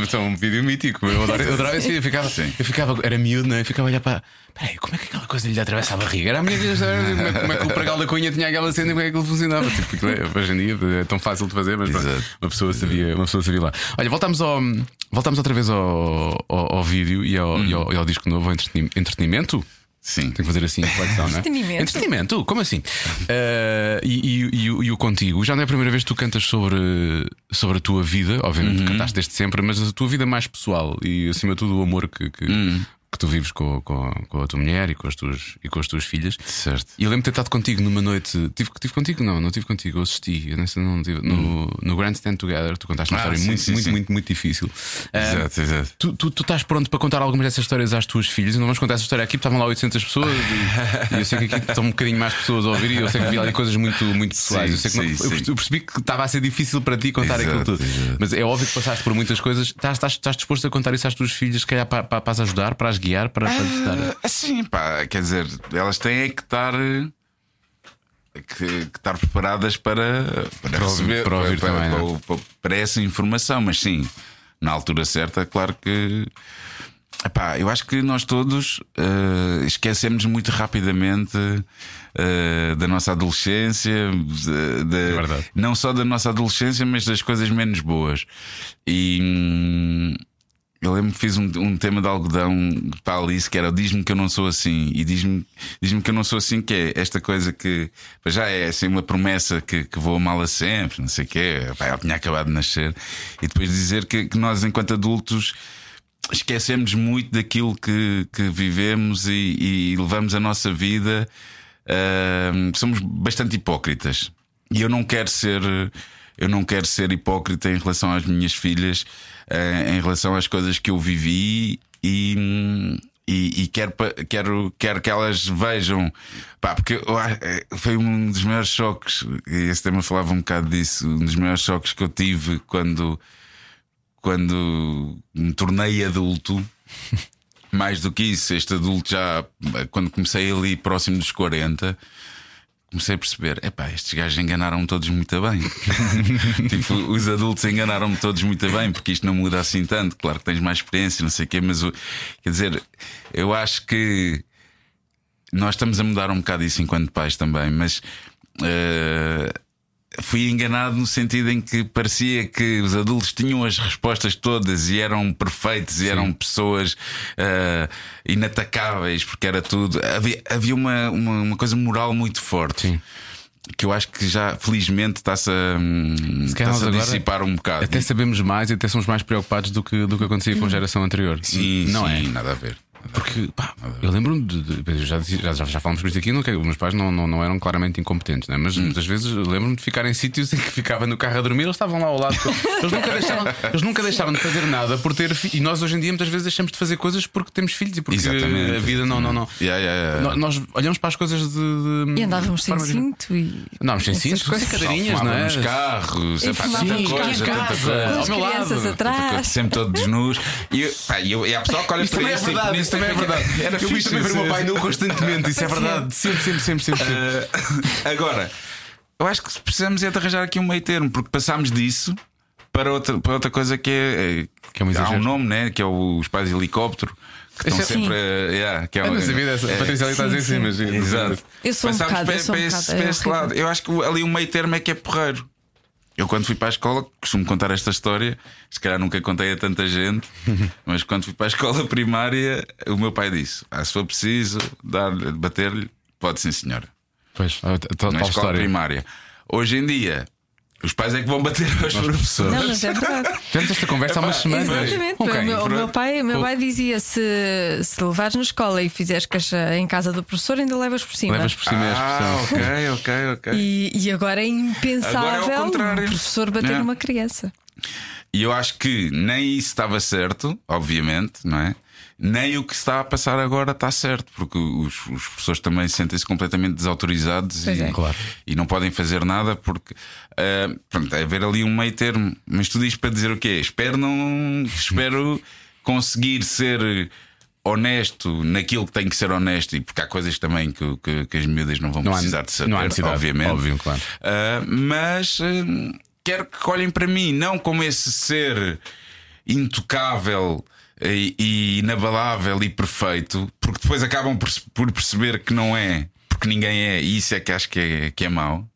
tinha, um vídeo mítico. Eu adorava, eu adorava esse vídeo. Eu ficava, eu ficava, era miúdo, não é? Eu ficava a olhar para. Peraí, como é que aquela coisa lhe atravessa a barriga? Era a minha como é, como é que o pregal da cunha tinha aquela cena e como é que ele funcionava? Tipo, é- hoje em dia é tão fácil de fazer, mas pronto, uma pessoa sabia, uma pessoa sabia lá. Olha, voltamos ao. Voltamos outra vez ao, ao, ao vídeo e ao, e, ao, e ao disco novo, ao entreteni- entretenimento. Sim. Tem que fazer assim, reflexão, não é? Entretenimento. Entretenimento, como assim? Eh, e, e- e o- e o contigo? Já não é a primeira vez que tu cantas sobre, sobre a tua vida, obviamente cantaste desde sempre, mas a tua vida mais pessoal e acima de tudo o amor que, que, que tu vives com, com, com a tua mulher e com as tuas, e com as tuas filhas. Certo. E eu lembro de ter estado contigo numa noite. Tive, tive contigo? Não, não tive contigo. Eu assisti. Eu nessa não tive, no, no Grandstand Together. Tu contaste uma Ah, história sim, muito, sim, muito, sim. muito, muito difícil. Eh, Exato, exato. Tu, tu, tu estás pronto para contar algumas dessas histórias às tuas filhas? Não vamos contar essa história aqui, porque estavam lá 800 pessoas e, e eu sei que aqui estão um bocadinho mais pessoas a ouvir e eu sei que havia ali coisas muito, muito pessoais. Eu, sei que não- eu percebi que estava a ser difícil para ti contar Exato, aquilo tudo. exato. Mas é óbvio que passaste por muitas coisas. Estás, estás, estás disposto a contar isso às tuas filhas, se calhar para, para, para as ajudar, para as guiar, para, para lhes dar. Ah, Assim, pá, quer dizer, elas têm é que estar. eh, Que, que estar preparadas para, para, Para receber para ouvir também, para, é? para- para essa informação, mas sim, na altura certa, claro que epá, eu acho que nós todos eh, esquecemos muito rapidamente eh, da nossa adolescência, de- de- É não só da nossa adolescência, mas das coisas menos boas. E hum, eu lembro que fiz um, um tema de algodão para a Alice que era Diz-me que eu não sou assim. E diz-me diz que eu não sou assim, que é esta coisa que já é assim uma promessa que, que vou amá-la sempre, não sei o quê. Pá, ela tinha acabado de nascer. E depois dizer que, que nós, enquanto adultos, esquecemos muito daquilo que, que vivemos e, e levamos a nossa vida. ahm, somos bastante hipócritas. E eu não quero ser. Eu não quero ser hipócrita em relação às minhas filhas, em relação às coisas que eu vivi e. E, e quero, quero, quero que elas vejam, pá, porque eu eh, foi um dos maiores choques. e Esse tema falava um bocado disso. Um dos maiores choques que eu tive quando, quando me tornei adulto, mais do que isso, este adulto já, quando comecei ali próximo dos 40, comecei a perceber: epá, estes gajos enganaram-me todos muito bem. tipo, os adultos enganaram-me todos muito bem, porque isto não muda assim tanto. Claro que tens mais experiência, não sei o quê, mas quer dizer, eu acho que nós estamos a mudar um bocado isso enquanto pais também, mas. eh, fui enganado no sentido em que parecia que os adultos tinham as respostas todas e eram perfeitos e eram pessoas ah, inatacáveis, porque era tudo. Havia, havia uma, uma, uma coisa moral muito forte. Sim. Que eu acho que já felizmente está-se a, hum, está-se a dissipar um bocado. Até sabemos mais e até somos mais preocupados do que, do que acontecia com a geração anterior. Sim, não sim, é? nada a ver. Porque pá, eu lembro-me de, de- já, já, já, já falamos por isso aqui, não, que os meus pais não, não, não eram claramente incompetentes, né? mas muitas vezes eu lembro-me de ficar em sítios em que ficava no carro a dormir, eles estavam lá ao lado. Eles nunca deixaram, eles nunca deixaram de fazer nada por ter E nós hoje em dia muitas vezes deixamos de fazer coisas porque temos filhos e porque Exatamente. a vida não. não, não. Yeah, yeah, yeah. Nós olhamos para as coisas de. de E andávamos de sem cinto e. Andávamos sem cinto, sem coisas. cadeirinhas, não é? nos carros, E epá, fumávamos tanta coisa, casa. tanta coisa. Com ao as meu lado. crianças atrás. Sempre todos nus. E, pá, e e há pessoal que olha para é isso também é verdade. Era eu vi fixe também ver o meu pai nu constantemente, isso é verdade. Sempre, sempre, sempre, sempre. sempre. Eh, agora, eu acho que precisamos é de arranjar aqui um meio termo, porque passámos disso para outra, para outra coisa que é. eh, Que é um há um nome, né? Que é o- os pais de helicóptero. Que estão é- sempre a. yeah, que é, um- não sabia dessa. é- A Patrícia ali está a dizer sim, sim, mas. Exato. Eu sou um Passámos bocado, para, eu sou um para esse, bocado, para é esse lado. Eu acho que ali o meio termo é que é porreiro. Eu, quando fui para a escola, costumo contar esta história. Se calhar nunca contei a tanta gente, mas quando fui para a escola primária, o meu pai disse: ah, se for preciso bater-lhe, pode sim, senhora. Pois, a Na tal escola história. primária. Hoje em dia, os pais é que vão bater aos professores. Não, mas é verdade. Tivemos esta conversa há umas semanas. Exatamente. Com O quem? meu, o meu pai, o meu pai dizia: se, se levares na escola e fizeres caixa em casa do professor, ainda levas por cima. Levas por cima a Ah, expressão. ok, ok, ok. E, e agora é impensável Agora é um professor bater É. uma criança. E eu acho que nem isso estava certo, obviamente, não é? Nem o que está a passar agora está certo, porque os, os professores também sentem-se completamente desautorizados e, é. Claro. e não podem fazer nada porque ah, pronto, é haver ali um meio termo. Mas tudo isto para dizer o quê? Espero não espero conseguir ser honesto naquilo que tem que ser honesto, e porque há coisas também que, que, que as miúdas não vão Não há- precisar de saber, não há obviamente. óbvio, claro. Uh, mas uh, quero que olhem para mim, não como esse ser intocável e, e inabalável e perfeito, porque depois acabam por, por perceber que não é, porque ninguém é, e isso é que acho que é, que é mau.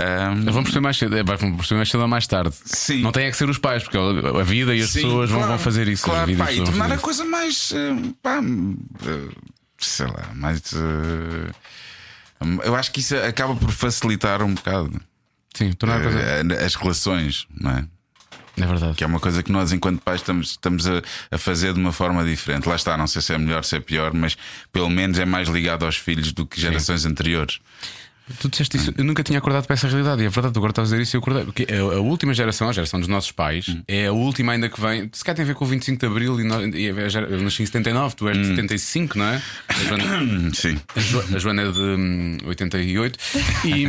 Um, Vamos perceber mais cedo, é, vamos perceber mais cedo ou mais tarde. Sim. Não tem é que ser os pais, porque a vida e as Sim, pessoas vão, claro, vão fazer isso. Claro, a vida pá, as e tornar a coisa mais. uh, pá, uh, sei lá, mais. uh, eu acho que isso acaba por facilitar um bocado. Sim, tornar a coisa. as relações, não é? É verdade. Que é uma coisa que nós, enquanto pais, estamos, estamos a, a fazer de uma forma diferente. Lá está, não sei se é melhor, se é pior, mas pelo menos é mais ligado aos filhos do que gerações anteriores. Tu disseste isso, eu nunca tinha acordado para essa realidade, e é verdade, tu agora estás a dizer isso e eu acordei. Porque a, a última geração, a geração dos nossos pais, Hum. é a última ainda que vem. Se calhar tem a ver com o 25 de Abril e, nós- e eu nasci em 79, tu és Hum. de 75, não é? A Joana, Sim. a Jo- a Joana é de hum, 88 e,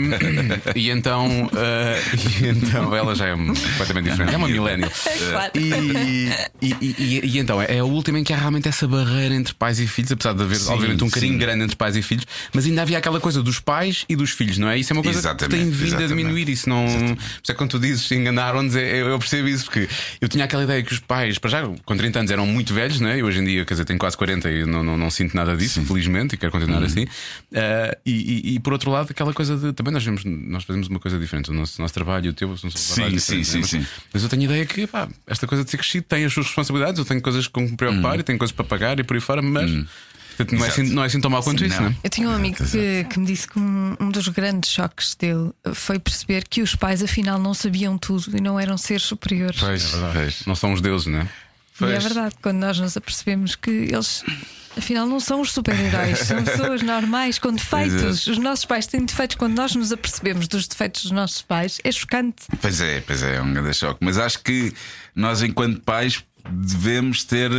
e então ah, e então ela já é completamente diferente, é uma millennial. Claro. E, e, e- e então é a última em que há realmente essa barreira entre pais e filhos, apesar de haver, Sim, obviamente, um carinho sim. grande entre pais e filhos, mas ainda havia aquela coisa dos pais e dos filhos, não é? Isso é uma coisa que Exatamente, tem vindo a diminuir. Isso não. Por isso é que quando tu dizes enganaram-nos, é- eu percebo isso, porque eu tinha aquela ideia que os pais, para já, com 30 anos, eram muito velhos, não é? E hoje em dia, quer dizer, tenho quase 40 e não, não, não sinto nada disso, felizmente, e quero continuar Uhum. assim. Ah, e, e- e, por outro lado, aquela coisa de. Também nós, vemos, nós fazemos uma coisa diferente. O nosso, nosso trabalho e o teu são Sim, trabalhos sim, diferentes, sim, é? sim. Mas, eu tenho a ideia que pá, esta coisa de ser crescido tem as suas responsabilidades, eu tenho coisas com que me preocupar e tenho coisas para pagar e por aí fora, mas portanto, não, é assim, não é assim tão mal quanto Sim, isso, não. não é? Eu tinha um amigo que, que me disse que um, um dos grandes choques dele foi perceber que os pais afinal não sabiam tudo e não eram seres superiores. Pois, Pois. Não são os deuses, não é? E é Pois. verdade, quando nós nos apercebemos que eles afinal não são os super-heróis, são pessoas normais com defeitos. Os nossos pais têm defeitos. Quando nós nos apercebemos dos defeitos dos nossos pais, é chocante. Pois é, pois é, é um grande choque. Mas acho que nós, enquanto pais, devemos ter.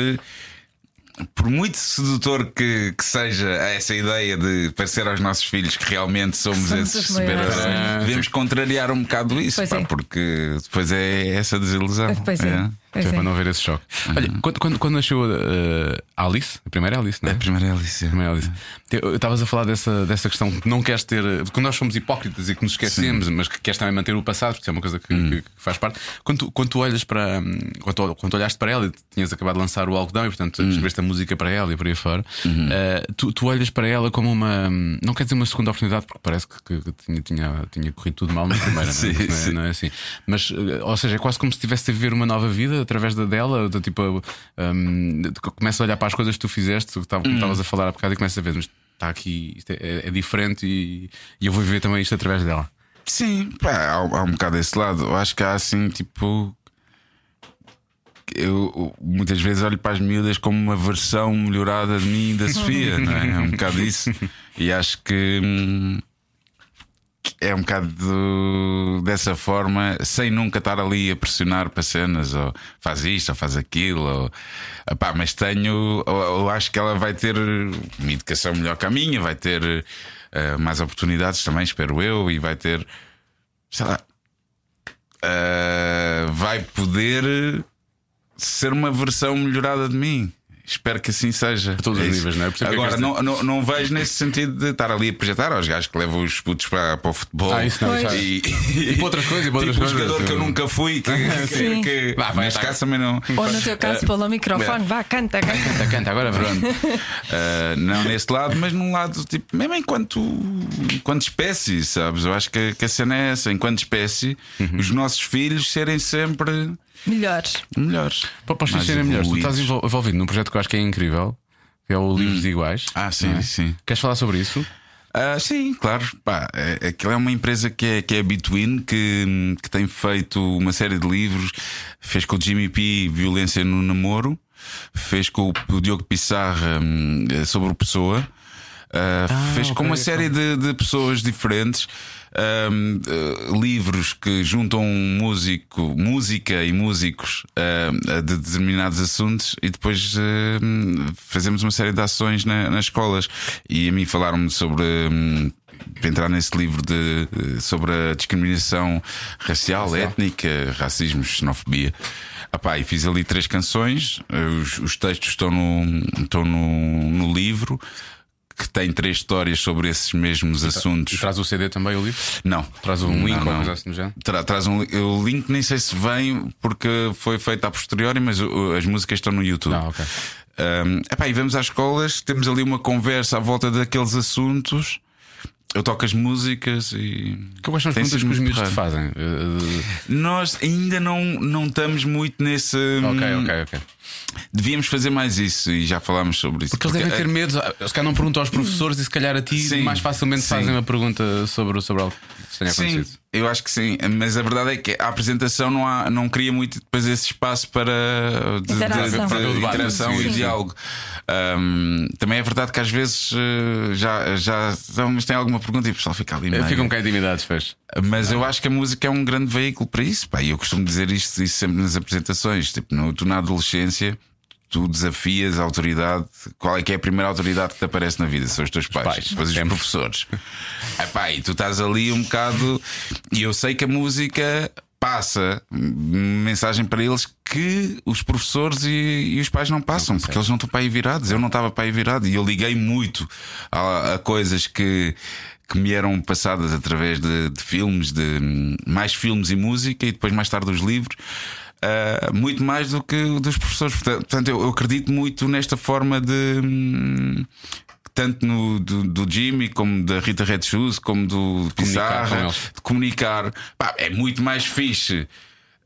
Por muito sedutor que, que seja essa ideia de parecer aos nossos filhos que realmente somos Somos esses super-heróis, sim. devemos contrariar um bocado isso, pá, é. porque depois é essa desilusão. Pois é. Pois é é. para não haver esse choque. Olha, quando, quando, quando nasceu uh, a Alice, a primeira Alice, não é? A primeira Alice. A primeira Alice. Eu- Estavas a falar dessa, dessa questão que não queres ter. Quando nós somos hipócritas e que nos esquecemos, mas que queres também manter o passado, porque isso é uma coisa que, que- que faz parte. Quando tu, quando tu olhas para. hum, Quando, tu- quando tu olhaste para ela e tinhas acabado de lançar o algodão e, portanto, escreveste a música para ela e por aí fora, uh, tu, tu olhas para ela como uma. hum, Não quer dizer uma segunda oportunidade, porque parece que, que- tinha, tinha, tinha corrido tudo mal na primeira, Sim, não, é? Não é- sim. não é assim. Mas, uh, ou seja, é quase como se estivesse a viver uma nova vida através da dela, do tipo, um, a olhar para as coisas que tu fizeste, estava- como estavas a falar há bocado, e começa a ver, mas está aqui, isto é, é diferente e, e eu vou viver também isto através dela. Sim, pá, há, há um bocado desse lado. Eu acho que há assim, tipo. Eu eu muitas vezes olho para as miúdas como uma versão melhorada de mim e da Sofia, não é? É um bocado isso. E acho que hum, é um bocado do- dessa forma, sem nunca estar ali a pressionar para cenas, ou faz isto, ou faz aquilo, ou, Epá, mas tenho, ou, ou acho que ela vai ter uma educação melhor que a minha, vai ter eh, mais oportunidades também, espero eu, e vai ter, sei lá, eh, vai poder ser uma versão melhorada de mim. Espero que assim seja. todos os isso. níveis, não é? É Agora, não, não, não vejo nesse sentido de estar ali a projetar aos gajos que levam os putos para, para o futebol. Ah, isso não, isso- E, E para outras coisas, e para outras tipo, coisas. um jogador que eu nunca fui, que, que, que Vá, vai, neste tá. caso também não. Ou no teu caso, pelo microfone, vá, canta, canta. Canta, canta, agora pronto. Uh, não nesse lado, mas num lado, tipo, mesmo enquanto, enquanto espécie, sabes? Eu acho que, que a cena é essa, enquanto espécie, Uhum. os nossos filhos serem sempre Melhores. melhores. Para para os filhos serem melhores, tu estás envol- envolvido num projeto que eu acho que é incrível, que é o Livros Iguais. Ah, sim, é? sim. Queres falar sobre isso? Ah, sim, claro. Pá, é, aquilo é uma empresa que é, que é a Between, que, que tem feito uma série de livros. Fez com o Jimmy P Violência no Namoro, fez com o, o Diogo Pissarra hum, sobre o Pessoa. Ah, fez com ok, uma série de, de pessoas diferentes hum, eh, livros que juntam músico, música e músicos ah, de determinados assuntos e depois hum, fazemos uma série de ações na- nas escolas. E a mim falaram-me sobre. para entrar nesse livro de, eh, sobre a discriminação racial, étnica, racismo, xenofobia. Epá, e fiz ali três canções, os, os textos estão no, estão no, no livro, que tem três histórias sobre esses mesmos E assuntos. traz o CD também, o livro? Não. Traz um link Não, ou coisa assim género? Tra- traz um o link, nem sei se vem porque foi feito a posteriori, mas o- as músicas estão no YouTube. Ah, ok. Um, epá, e vamos às escolas, temos ali uma conversa à volta daqueles assuntos. Eu toco as músicas e. Que quais são as perguntas que os miúdos te fazem? Eh, Nós ainda não, não estamos muito nesse. eh, ok, hum, ok, ok. Devíamos fazer mais isso e já falámos sobre isso. Porque eles devem ter medo, se calhar não perguntam aos professores e se calhar a ti Sim, mais facilmente sim. fazem uma pergunta sobre, sobre algo que tenha Sim, acontecido. eu acho que sim, mas a verdade é que a apresentação não, há, não cria muito depois esse espaço para de, Interação. de- de Sim. interação e Sim. diálogo. Um, também é verdade que às vezes eh, já, já mas tem alguma pergunta e o pessoal fica ali meio. Ficam um bocado intimidados, fez. Mas eu acho que a música é um grande veículo para isso. Pá, e eu costumo dizer isto, isto sempre nas apresentações. Tipo, no, tu na adolescência. Tu desafias a autoridade. Qual é que é a primeira autoridade que te aparece na vida? São os teus pais, pais, depois os sempre. professores. Epá, e tu estás ali um bocado. E eu sei que a música passa mensagem para eles que os professores e, e os pais não passam, porque eles não estão para aí virados. Eu não estava para aí virado e eu liguei muito a, a coisas que. Que me eram passadas através de, de filmes, de hum, mais filmes e música, e depois mais tarde os livros, ah, muito mais do que o dos professores. Portanto, portanto, eu, eu acredito muito nesta forma de. hum, tanto no, do, do Jimmy, como da Rita Red Shoes, como do Comunicar com Pizarra, de comunicar. Pá, é muito mais fixe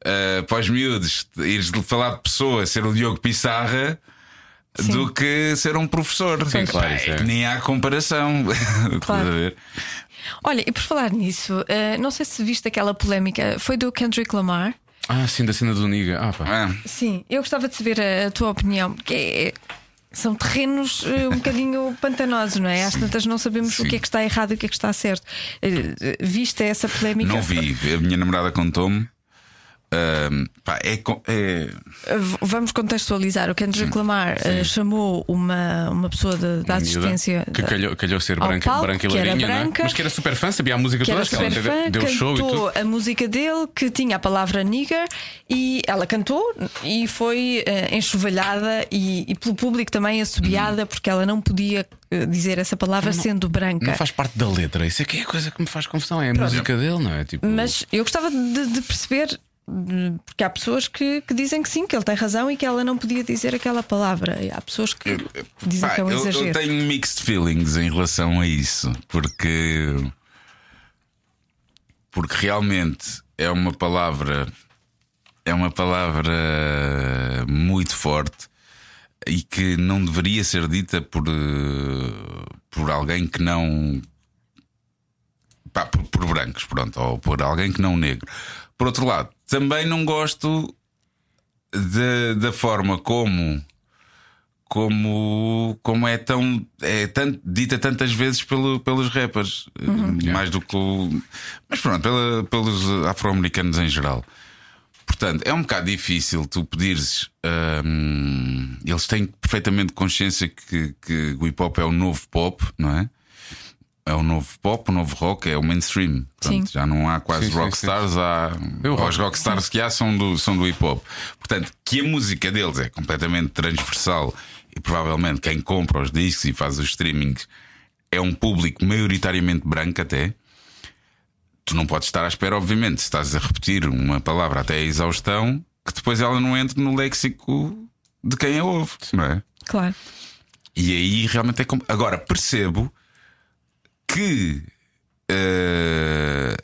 uh, para os miúdos ires falar de pessoa, ser o Diogo Pissarra. Do que ser um professor. Sim, Pá, claro, é. nem há comparação. Ver? Olha, e por falar nisso, eh, não sei se viste aquela polémica, foi do Kendrick Lamar. Ah, sim, da cena do Niga. Ah, pá. Ah, Sim, eu gostava de saber a, a tua opinião, porque é- são terrenos eh, um bocadinho pantanosos, não é? Às tantas não sabemos o Sim. que é que está errado e o que é que está certo. Eh, Viste essa polémica? não vi. A minha namorada contou-me. Ahm, pá, é, é- Vamos contextualizar. O Kendrick Lamar eh, chamou uma, uma pessoa de- da assistência que calhou, calhou ser branca, palco, branca e que lourinha, não é? branca, mas que era super fã, sabia a música que toda, era que ela super fã, deu show e cantou tudo. a música dele que tinha a palavra nigger e ela cantou e foi eh, enxovalhada e, e pelo público também assobiada porque ela não podia eh, dizer essa palavra sendo branca. Não faz parte da letra, isso é que é a coisa que me faz confusão, é a música dele, não é? Tipo, Mas eu gostava de, de perceber. Porque há pessoas que, que dizem que sim, que ele tem razão e que ela não podia dizer aquela palavra. E há pessoas que dizem pá, que é um eu, exagero. eu tenho mixed feelings em relação a isso, porque porque realmente é uma palavra é uma palavra muito forte e que não deveria ser dita por eh, por alguém que não pá, por, por brancos, pronto, ou por alguém que não negro. Por outro lado, também não gosto da- da forma como como, como é tão é tanto, dita tantas vezes pelo, pelos rappers, eh, mais do que o, mas pronto, pela- pelos afro-americanos em geral. Portanto, é um bocado difícil tu pedires. hum, eles têm perfeitamente consciência que, que o hip hop é o novo pop, não é? É o novo pop, o novo rock, é o mainstream. Sim. já não há quase Sim, sim, rockstars, há. Eu rock. Os rockstars que há são do, são do hip hop. Portanto, que a música deles é completamente transversal e provavelmente quem compra os discos e faz os streamings é um público maioritariamente branco até. Tu não podes estar à espera, obviamente, se estás a repetir uma palavra até a exaustão, que depois ela não entre no léxico de quem a ouve, não é? Claro. E aí realmente é como. Agora, percebo que eh,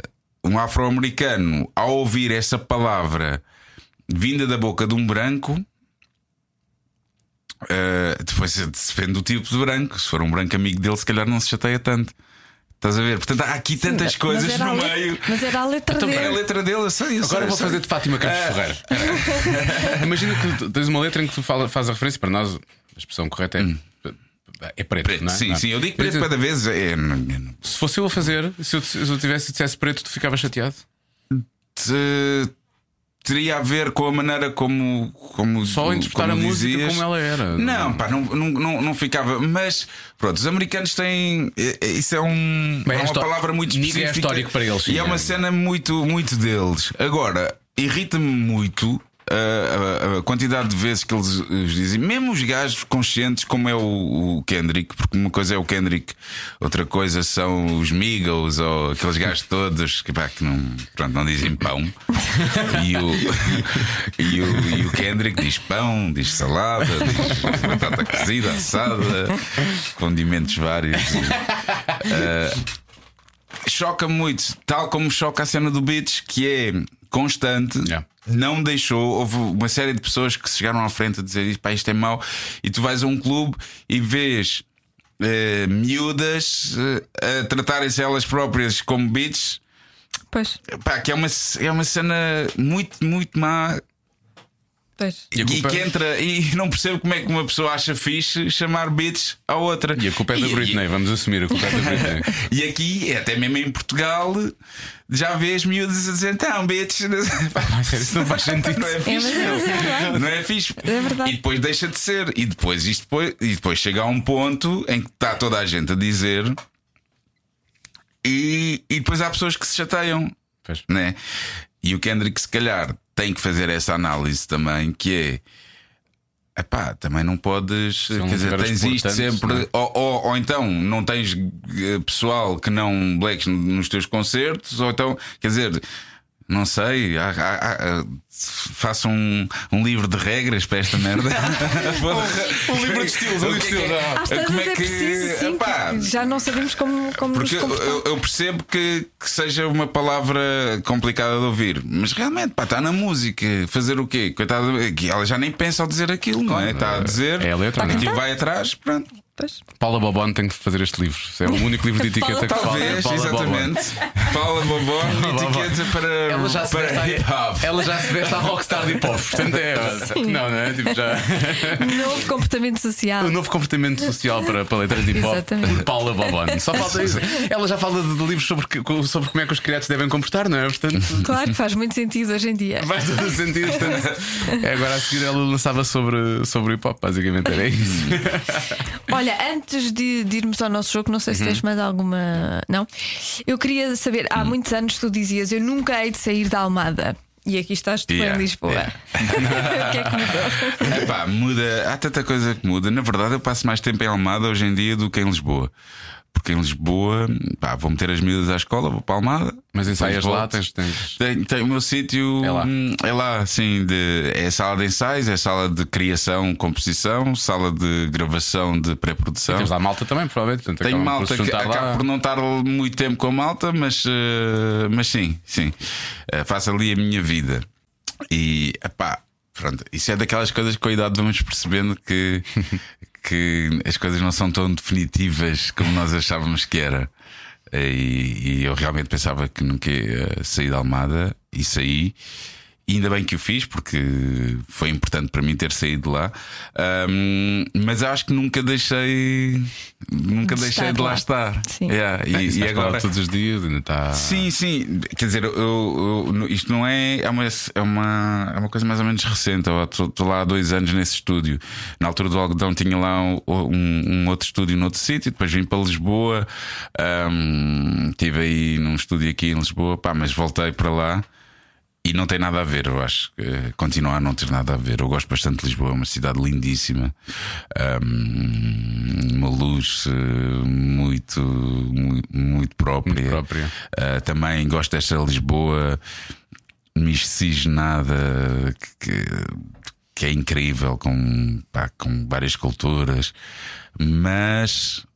um afro-americano, ao ouvir essa palavra vinda da boca de um branco, eh, depois depende do tipo de branco. Se for um branco amigo dele, se calhar não se chateia tanto. Estás a ver? Portanto, há aqui tantas Mas coisas no meio. Mas era a letra Então, é a dele. letra dele, eu sei, eu sei, Agora eu vou sei. fazer de Fátima Campos Ah. Ferreira. Imagina que tens uma letra em que tu fala, faz a referência, para nós, a expressão correta é, é preto, Preto, não é? Sim, Não. sim, eu digo preto cada vez. É, Se fosse eu a fazer, se eu, se eu tivesse dissesse preto, tu ficavas chateado? te- teria a ver com a maneira como. como Só interpretar como a música dizias. como ela era. Não, pá, não, não, não, não ficava. Mas, pronto, os americanos têm. eh, Isso é, um, Bem, é é uma palavra muito Nigga é específica. histórico para eles, sim, E é uma é. cena muito, muito deles. Agora, irrita-me muito. A, a- a quantidade de vezes que eles os dizem, mesmo os gajos conscientes, como é o, o Kendrick, porque uma coisa é o Kendrick, outra coisa são os Migos ou aqueles gajos todos que, pá, que não, pronto, não dizem pão. E o, e, o, e o Kendrick diz pão, diz salada, diz batata cozida, assada, condimentos vários. choca muito, tal como choca a cena do Beats, que é constante. Yeah. Não deixou, houve uma série de pessoas que chegaram à frente a dizer isto, pá, isto é mau, e tu vais a um clube e vês eh, miúdas eh, a tratarem-se elas próprias como beats, Pois, pá, que é uma, é uma cena muito, muito má pois. E e, que entra e não percebo como é que uma pessoa acha fixe chamar beats à outra. e a culpa é da E- Britney, vamos assumir a culpa é da Britney. E aqui, até mesmo em Portugal, já vês miúdos a dizer: então, bitch. Isso não faz sentido. Não é fixe. é- mas é verdade. não é fixe. É verdade. E depois deixa de ser. E depois, isto depois, e depois chega a um ponto em que está toda a gente a dizer. E, e depois há pessoas que se chateiam. Pois. Né? E o Kendrick, se calhar, tem que fazer essa análise também, que é. Epá, também não podes. São quer dizer, tens isto sempre. é? Ou, ou, ou então não tens eh, pessoal que não blacks nos teus concertos, ou então, quer dizer, não sei, há- há- há- façam um, um livro de regras para esta merda. um livro de estilos, um livro de estilos. Às tantas Como é é que- preciso, sim. Epá, que Já não sabemos como, como porque eu, eu- eu percebo que, que seja uma palavra complicada de ouvir, mas realmente, pá, está na música. Fazer o quê? Coitada, ela já nem pensa ao dizer aquilo, não é? Está a dizer, É a letra, é? aquilo vai atrás, pronto. Pois. Paula Bobon tem que fazer este livro. É o único livro de etiqueta que fala. Talvez, Paula Bobon. exatamente. Paula Bobon, etiqueta para, Ela já, se para veste hip a, hop. ela já se veste a rockstar de hip hop. Portanto, é. Não, não é? Tipo, já. Novo comportamento social. O novo comportamento social para, para letras de hip hop Exatamente. por Paula Bobon. Só falta isso. Ela já fala de, de livros sobre, que- sobre como é que os criados devem comportar, não é? Portanto. Claro que faz muito sentido hoje em dia. Faz todo sentido. Portanto, é, agora a seguir ela lançava sobre, sobre hip hop, basicamente era isso. Olha, antes de, de irmos ao nosso jogo, não sei se Uhum. tens mais alguma. Não? Eu queria saber, há muitos anos tu dizias: Eu nunca hei de sair da Almada. E aqui estás tu Yeah, em Lisboa. yeah. o que é que mudou? Epá, muda, há tanta coisa que muda. Na verdade, eu passo mais tempo em Almada hoje em dia do que em Lisboa. Porque em Lisboa, pá, vou meter as miúdas à escola, vou para Almada. Mas ensaias lá, tens. tens... Tem, tem o meu sítio É lá. hum, é lá, assim, de, é sala de ensaios, é sala de criação, composição, sala de gravação de pré-produção. Tens lá malta também, provavelmente. Portanto, Tenho por malta se que lá. por não estar muito tempo com a malta, mas, eh, mas sim, sim. Eh, faço ali a minha vida. E epá, pronto, isso é daquelas coisas que com a idade vamos percebendo que, que as coisas não são tão definitivas como nós achávamos que era. E, e eu realmente pensava que nunca ia sair da Almada e saí. E ainda bem que o fiz, porque foi importante para mim ter saído de lá. Ahm, mas acho que nunca deixei. Nunca De deixei de lá, lá. estar. Sim. Yeah, É, e, e agora. todos os dias, ainda está. Sim, sim. Quer dizer, eu, eu- isto não é. É uma, é, uma, é uma coisa mais ou menos recente. Eu estou lá há dois anos nesse estúdio. Na altura do algodão tinha lá um, um- um outro estúdio noutro sítio. Depois vim para Lisboa. Ahm, Estive aí num estúdio aqui em Lisboa. Pá, mas voltei para lá. E não tem nada a ver, eu acho que continua a não ter nada a ver. Eu gosto bastante de Lisboa, é uma cidade lindíssima, Ahm, uma luz eh, muito, muito, muito própria. Muito própria. Ah, também gosto desta Lisboa miscigenada que, que é incrível, com, pá, com várias culturas, mas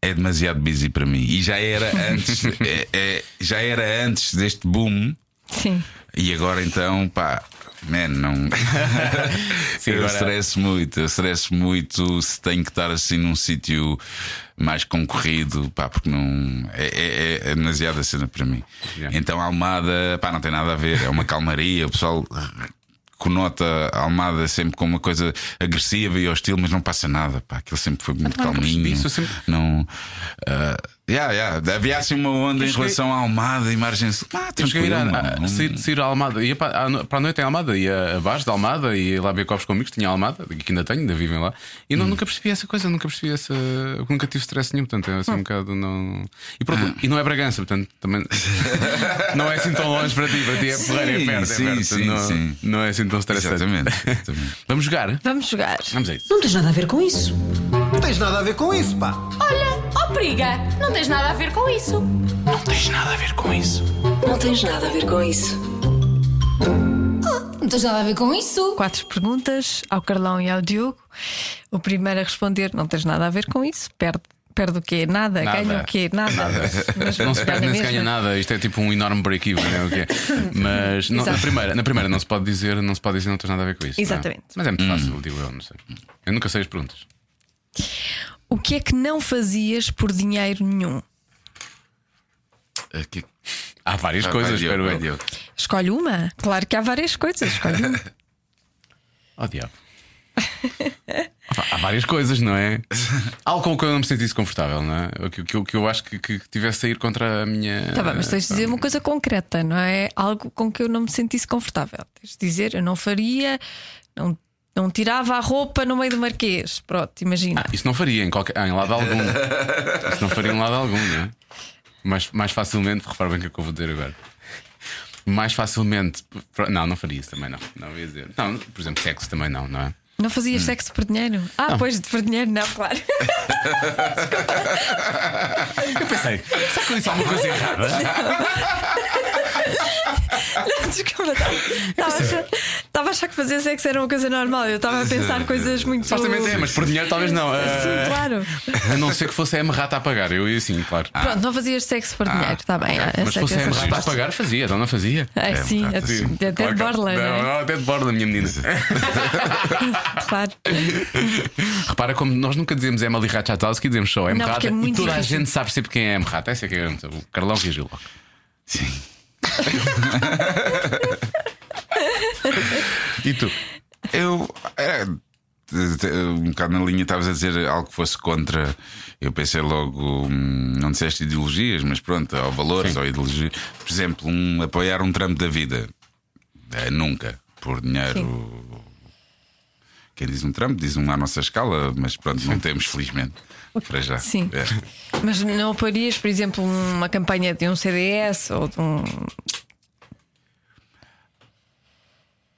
é demasiado busy para mim. E já era antes, é- é- já era antes deste boom. Sim. E agora então, pá, man, não. Sim, eu agora- estresso muito, eu estresso muito se tenho que estar assim num sítio mais concorrido, pá, porque não. É, é, é demasiada cena para mim. Yeah. Então a Almada, pá, não tem nada a ver, é uma calmaria, o pessoal. Conota a Almada sempre como uma coisa agressiva e hostil, mas não passa nada. Pá, aquilo sempre foi muito percebi calminho. isso, sempre- Não. ah, yeah, yeah, havia assim uma onda Eu em cheguei- relação à Almada e margem sul. Ah, cheguei a ir a, a, sair, sair a Almada, ia para, a, para a noite em Almada, ia abaixo da Almada, ia lá ver copos com amigos, tinha Almada, que ainda tenho, ainda vivem lá, e não, Hum. nunca percebi essa coisa, nunca percebi essa. Nunca tive stress nenhum, portanto é assim um bocado. Não... E, pronto, e não é Bragança, portanto também. não é assim tão longe para ti, para ti é porreiro, é Sim, perto, é perto, sim, não, sim. não é assim tão estressante. Exatamente. exatamente. Vamos jogar? Vamos jogar. Vamos a isso. Não tens nada a ver com isso. Não tens nada a ver com isso, pá. Olha, briga, não tens nada a ver com isso. Não tens nada a ver com isso. Não tens nada a ver com isso. Quatro perguntas ao Carlão e ao Diogo. O primeiro a responder: Não tens nada a ver com isso. Perde. Perde o quê? Nada. Nada. Ganha o quê? Nada. Mas Não se perde nem se ganha nada, isto é tipo um enorme break-even, é o que é. Mas não, na, primeira, na primeira não se pode dizer, não se pode dizer não tens nada a ver com isso. não é? Exatamente. Mas é muito fácil, digo eu, não sei. Eu nunca sei as perguntas. O que é que não fazias por dinheiro nenhum? Aqui. Há várias Vai, coisas, espero eu. Diogo. Escolhe uma. Claro que há várias coisas. Escolhe uma. Oh diabo. Há várias coisas, não é? Algo com o que eu não me sentisse confortável, não é? O que, o que, eu- que eu acho que, que tivesse a ir contra a minha. Tá bem, mas tens de dizer uma coisa concreta, não é? Algo com que eu não me sentisse confortável. Tens de dizer, eu não faria, não, não tirava a roupa no meio do marquês. Pronto, imagina. Ah, isso não faria em, qualquer, em lado algum. Isso não faria em lado algum, não é? Mais, mais facilmente, repara bem o que é que eu vou dizer agora. Mais facilmente. Não, não faria isso também, não. Não ia dizer. Não, por exemplo, sexo também não, não é? Não fazias sexo por dinheiro? Ah, pois, por dinheiro, não, claro. Eu pensei, será que eu disse alguma coisa errada? Desculpa, estava a a que fazer sexo era uma coisa normal. Eu estava a pensar coisas muito. Supostamente é, mas por dinheiro talvez não. Sim, Ah, claro. a não ser que fosse a M-Rata a pagar. Eu ia sim, claro. Pronto, não fazias sexo por dinheiro, está bem. Mas se aceito fosse a essa M-Rata a pagar, fazia, então não fazia. É, sim, um bocado até, de borla, não não, é? não, até de borla, minha menina. Claro. Repara como nós nunca dizemos Emily Ratajkowski, dizemos só M-Rata é e toda a difícil. gente sabe sempre quem é M-Rata. Essa é que é o Carlão reagiu logo. Sim. E tu? Eu. Era, um bocado na linha, estavas a dizer algo que fosse contra. Eu pensei logo, hum, não disseste ideologias, mas pronto, ou valores Sim. ou ideologias. Por exemplo, um, apoiar um Trump da vida. Eh, nunca. Por dinheiro. Quem diz um Trump diz um à nossa escala, mas pronto, não temos, felizmente. Para já. Sim. É. Mas não apoiarias, por exemplo, uma campanha de um CDS ou de um.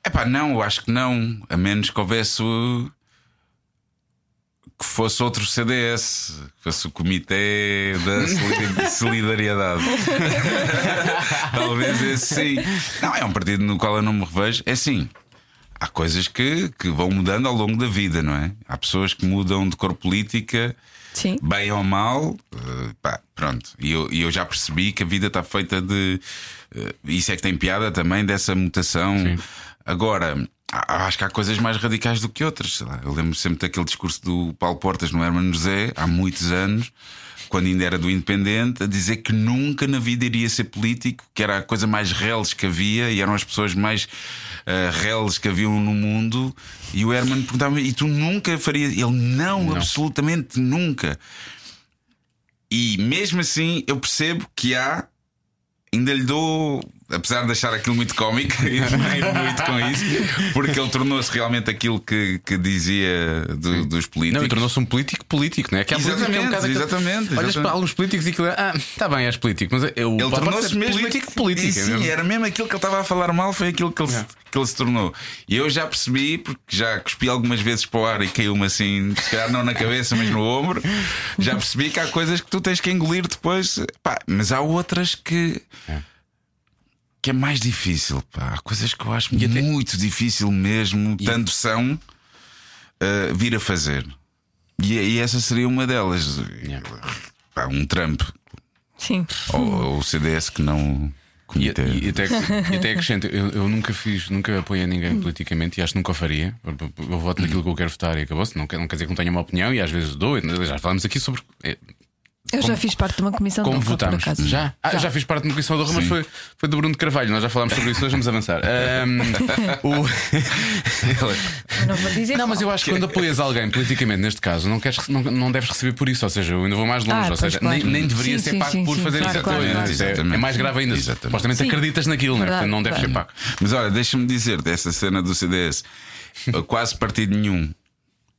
Epá, não, eu acho que não. A menos que houvesse o- que fosse outro CDS, que fosse o Comitê da Solidari- Solidariedade. Talvez esse sim. Não, é um partido no qual eu não me revejo. É assim. Há coisas que, que vão mudando ao longo da vida, não é? Há pessoas que mudam de cor política, Sim. bem ou mal, eh, pá, pronto. E eu, e eu já percebi que a vida está feita de. eh, isso é que tem piada também dessa mutação. Agora, há- acho que há coisas mais radicais do que outras. sei lá. Eu lembro sempre daquele discurso do Paulo Portas no Hermano José, há muitos anos. Quando ainda era do Independente, a dizer que nunca na vida iria ser político, que era a coisa mais reles que havia e eram as pessoas mais uh, reles que haviam no mundo. E o Herman perguntava: e tu nunca farias? Ele, não, absolutamente nunca. E mesmo assim, eu percebo que há, ainda lhe dou, apesar de achar aquilo muito cómico, e admiro muito com isso, porque ele tornou-se realmente aquilo que, que dizia do- dos políticos. Não, tornou-se um político político, não é? Que há política que é um Exatamente, Olhas exatamente. para alguns políticos e aquilo é, ah, está bem, és político, mas eu, Ele tornou-se mesmo político, político. E é sim, mesmo. era mesmo aquilo que ele estava a falar mal, foi aquilo que ele, se, que ele se tornou. E eu já percebi, porque já cuspi algumas vezes para o ar e caiu-me assim, se calhar não na cabeça, mas no ombro. Já percebi que há coisas que tu tens que engolir depois. Pá, mas há outras que. Que é mais difícil, pá. Há coisas que eu acho muito difícil mesmo, tanto são, uh, vir a fazer. E, e essa seria uma delas. Pá, um Trump Sim. ou, ou o CDS que não E, e- e até, e até acrescento, eu, eu nunca fiz, nunca apoiei ninguém politicamente e acho que nunca o faria. Eu, voto naquilo que eu quero votar e acabou-se. Não, quer- não quer dizer que não tenha uma opinião e às vezes dou. Já falamos aqui sobre. é, Eu Como- já fiz parte de uma comissão Como de honra, por acaso. Já? Ah, já. fiz parte de uma comissão de honra, mas foi, foi do Bruno de Carvalho. Nós já falámos sobre isso, nós vamos avançar. Ahm, o- Não vou dizer. Não, mas eu acho que quando apoias alguém politicamente, neste caso, não, queres, não, não deves receber por isso. Ou seja, eu ainda vou mais longe. Ah, ou seja, claro. nem, nem deveria Sim, ser sim, pago sim, por sim, fazer claro, isso. claro, é- É, mais grave ainda. Exatamente. Supostamente acreditas naquilo, não é? Verdade, Portanto, não deve ser pago. Mas olha, deixa-me dizer dessa cena do CDS, quase partido nenhum.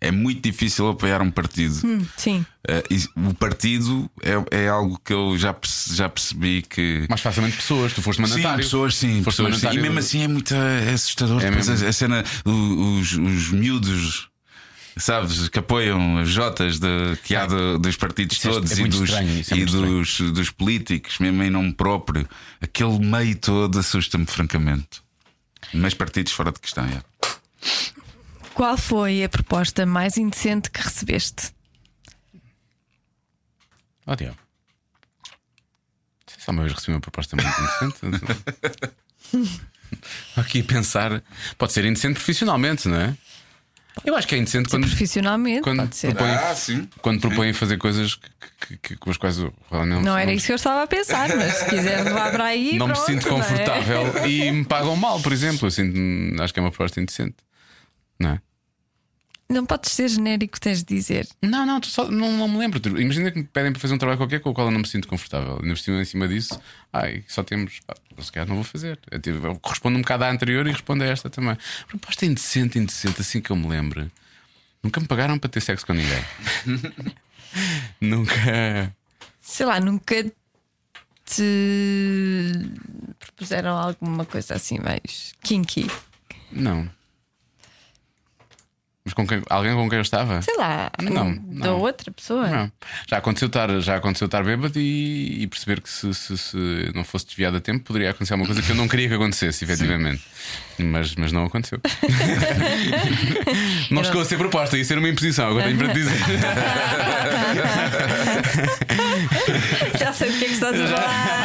É muito difícil apoiar um partido. Sim. Eh, e o partido é, é algo que eu já, perce- já percebi que. Mais facilmente pessoas, tu foste Sim, mandatário. pessoas sim, Foste pessoas, sim. E mesmo do- assim é muito é assustador. É mesmo. a, a cena, o- os, os miúdos, sabes, que apoiam as Jotas de, que há de- dos partidos Isso é- todos é e, dos, estranho, é e dos, dos políticos, mesmo em nome próprio. Aquele meio todo assusta-me, francamente. Mas partidos fora de questão, é. Qual foi a proposta mais indecente que recebeste? Oh, Diogo. Só uma vez recebi uma proposta muito indecente. Aqui a pensar, pode ser indecente profissionalmente, não é? Eu acho que é indecente quando, Profissionalmente, quando, pode ser. propõem, Ah, sim. quando propõem fazer coisas que, que- que- com as quais eu realmente Não era isso que eu estava a pensar, mas se quiser levar para aí. não me pronto, sinto não é? confortável e me pagam mal, por exemplo. Eu sinto, acho que é uma proposta indecente. Não é? Não podes ser genérico, tens de dizer. Não, não, tu só- não, não me lembro. Imagina que me pedem para fazer um trabalho qualquer com o qual eu não me sinto confortável. Ainda por cima, em cima disso, ai, só temos. pá, se calhar não vou fazer. Eu, tive- eu respondo um bocado à anterior e respondo a esta também. Proposta indecente, indecente, assim que eu me lembro. Nunca me pagaram para ter sexo com ninguém. Nunca. Sei lá, nunca te propuseram alguma coisa assim mais kinky. Não. Mas com quem, alguém com quem eu estava? Sei lá, Não, da não. outra pessoa. Não. Já aconteceu estar, já aconteceu estar bêbado e, e perceber que se, se- se não fosse desviado a tempo poderia acontecer uma coisa que eu não queria que acontecesse, efetivamente. Mas, mas não aconteceu. não chegou a ser proposta, ia ser uma imposição, agora tenho para te dizer. Já sei o que é que estás a falar.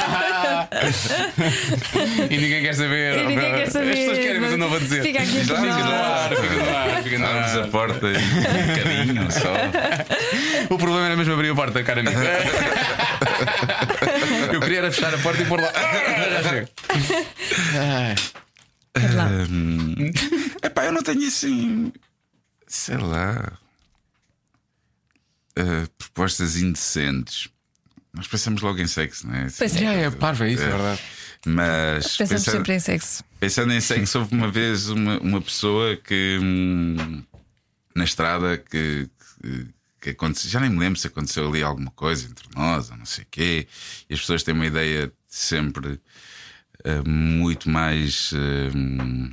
e ninguém quer saber. E ninguém quer saber. As pessoas querem, mas eu não vou dizer. Fica aqui Fica no ar, fica no ar, fica no Abres a ar. porta e um bocadinho só. O problema era mesmo abrir a porta, cara amigo. Eu queria era fechar a porta e pôr lá. Já chego. Hum, epá, eu não tenho assim. Sei lá. uh, propostas indecentes. Nós pensamos logo em sexo, não é? Pois é. Já é parvo, é isso, é verdade. Mas Pensamos pensando, sempre em sexo. pensando em sexo, houve uma vez uma, uma pessoa que hum, na estrada que, que, que aconteceu, já nem me lembro se aconteceu ali alguma coisa entre nós ou não sei o quê, e as pessoas têm uma ideia sempre uh, muito mais. hum,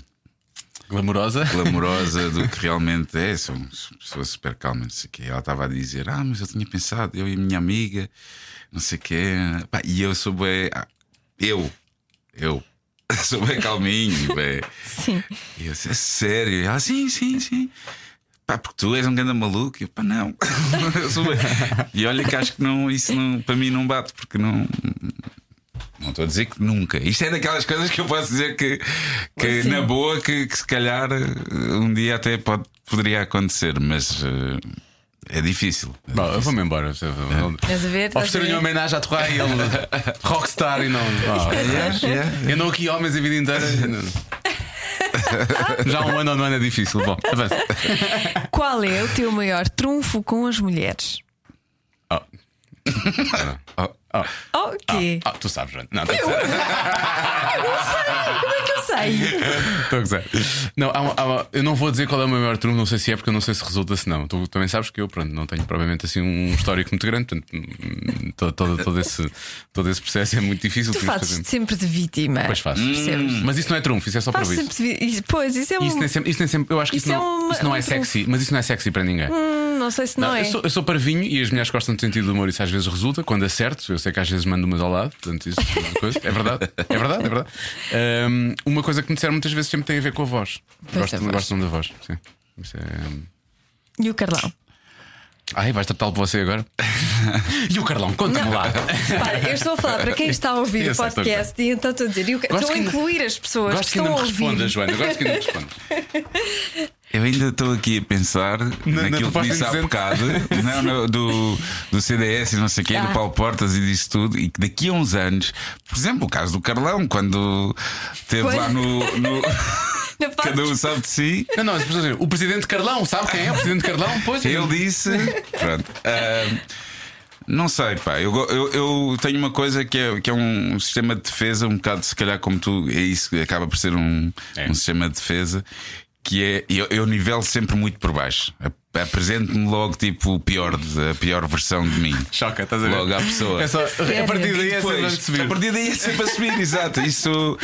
Glamourosa. glamourosa do que realmente é. Sou uma pessoa super calma, não sei o quê. Ela estava a dizer: Ah, mas eu tinha pensado, eu e a minha amiga, não sei o quê. Pá, e eu sou bem. ah, eu, eu, sou bem calminho, bem. Sim. E eu disse: É sério? E ela: Sim, sim, sim. Pá, porque tu és um grande maluco. E eu, pá, não. E olha que acho que não, isso não, para mim não bate, porque não. Não estou a dizer que nunca. Isto é daquelas coisas que eu posso dizer que, que na boa, que, que se calhar eh, um dia até pode, poderia acontecer, mas eh, é difícil. É Bom, eu difícil. vou-me embora. Estás a ver? Oferecer-lhe uma homenagem à Torre e ele rockstar e não. Oh, Yeah, yeah. Eu não aqui homens a vida inteira. Já um ano ou não ano é difícil. Bom, avança. Qual é o teu maior trunfo com as mulheres? Oh. Oh, oh, O quê? oh, tu sabes, Joana. Não, a Eu? gozar. Como é que eu sei? Estou a gozar. Não, há uma- há uma- eu não vou dizer qual é o meu maior trunfo, não sei se é porque eu não sei se resulta se não. Tu também sabes que eu pronto, não tenho provavelmente assim um histórico muito grande, portanto, hum, todo, todo, todo esse, todo esse processo é muito difícil. Tu Tínhamos de fazes fazer- sempre de vítima. Pois faço. Percebes? Mas isso não é trunfo, isso é só para Fazes isso. sempre de vi- Pois, isso é um. Isso nem sempre, isso nem sempre- eu acho que isso, Isso é não, uma- isso não é um trunfo. sexy, mas isso não é sexy para ninguém. Hum, não sei se não, é. eu, sou, eu sou parvinho e as mulheres gostam de sentido do humor, isso às vezes resulta, quando acerto, eu sei que às vezes mando umas ao lado, portanto, isso coisa. é verdade, é verdade, é verdade. Ahm, uma coisa que me disseram muitas vezes sempre tem a ver com a voz. Pois, Gostam, a voz. gostam da voz, sim. É... E o Carlão? Ai, vais tratá-lo por você agora? e o Carlão, conta-me lá. Para, eu estou a falar para quem está a ouvir Eu o podcast e então estou a dizer, e Gosto estou a que ainda- incluir as pessoas Gosto que que ainda estão me a ouvir. respondas, Joana. Gosto que ainda me respondas. Eu ainda estou aqui a pensar na naquilo que proposta disse há bocado não, no- do, do CDS e não sei o quê, Ah. do Paulo Portas e disso tudo, e que daqui a uns anos, por exemplo, o caso do Carlão, quando esteve Pois. lá no. no Na cada um sabe de si. Não, não, as pessoas dizem, o Presidente Carlão, sabe quem é o Presidente Carlão? Pois Ele disse. Pronto. ah, não sei, pá. Eu, eu, eu tenho uma coisa que é, que é um sistema de defesa, um bocado, se calhar, como tu, é isso que acaba por ser um, É. um sistema de defesa, que é. Eu, eu nivelo sempre muito por baixo. Ap- Apresento-me logo, tipo, o pior, de- a pior versão de mim. Choca, estás a ver? Logo à pessoa. É só, a partir daí é sempre a subir. a partir daí é sempre a subir, exato. Isso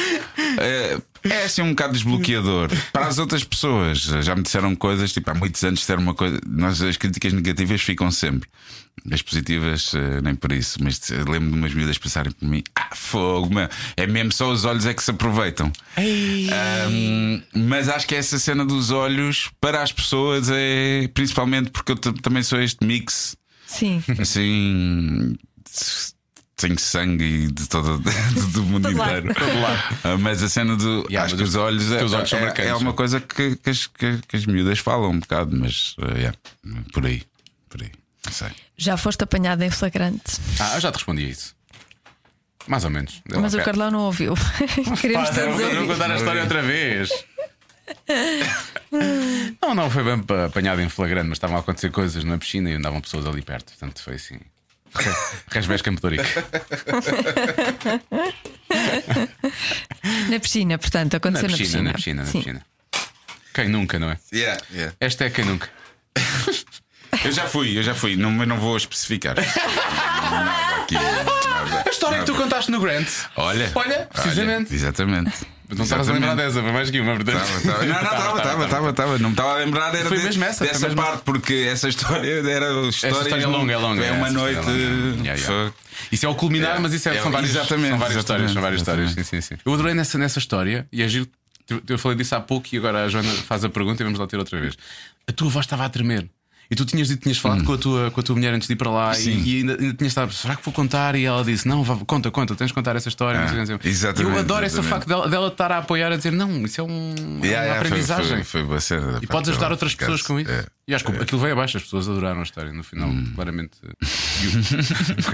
é, é assim um bocado desbloqueador. Para as outras pessoas, já me disseram coisas, tipo, há muitos anos disseram uma coisa. Nós, as críticas negativas ficam sempre. As positivas, eh, nem por isso. Mas lembro de umas miúdas passarem por mim. Ah, fogo, meu. é mesmo só os olhos é que se aproveitam. Ahm, mas acho que essa cena dos olhos para as pessoas é principalmente porque eu também sou este mix Sim. assim. Tenho sangue de todo do mundo inteiro. Ah, Mas a cena do. Yeah, acho que os olhos, é, olhos é- é uma sim. coisa que, que, as, que, que as miúdas falam um bocado, mas ah, yeah, por aí. Por aí. Não sei. Já foste apanhado em flagrante. Ah, eu já te respondi a isso. Mais ou menos. Deu Mas o perto. Carlão não ouviu. Queremos Pá, todos eu vou- contar a história outra vez. Não, não foi bem pa- apanhado em flagrante, mas estavam a acontecer coisas na piscina e andavam pessoas ali perto. Portanto, foi assim. Resvés Campo de Ourique. Na piscina, portanto, Na aconteceu na piscina, piscina. na piscina, na piscina. Quem nunca, não é? Yeah, yeah. Esta é quem nunca. Eu já fui, eu já fui, não, mas não vou especificar. Nada aqui, nada, A história que tu nada. contaste no Grant. Olha, Olha, precisamente. olha, exatamente. Não estavas a lembrar dessa, foi mais que uma, portanto. Tava, tava. Não, não, estava, estava, estava, estava. Não me estava a lembrar era Foi de- mesmo essa, dessa mesmo parte, porque essa história era história, história é longa, é longa, É é, uma essa noite. é. Yeah, Isso é o culminar, É, mas isso é, é, são, várias, exatamente, são várias histórias. São várias histórias. Sim, sim, sim. Eu adorei nessa, nessa história e é. Eu- Eu falei disso há pouco e agora a Joana faz a pergunta e vamos lá ter outra vez. A tua voz estava a tremer. E tu tinhas dito, tinhas falado com, a tua, com a tua mulher antes de ir para lá e, Hum. Sim. e ainda, ainda tinhas estado, será que vou contar? E ela disse: Não, vá, conta, conta, tens de contar essa história. Ah, exatamente, E eu adoro esse exatamente. facto dela, dela estar a apoiar, a dizer: Não, isso é um, uma Yeah, yeah, foi- aprendizagem. Foi, foi boa cena da E podes ajudar outras pessoas com isso. É. E acho que aquilo veio abaixo, as pessoas adoraram a história. No final, claramente.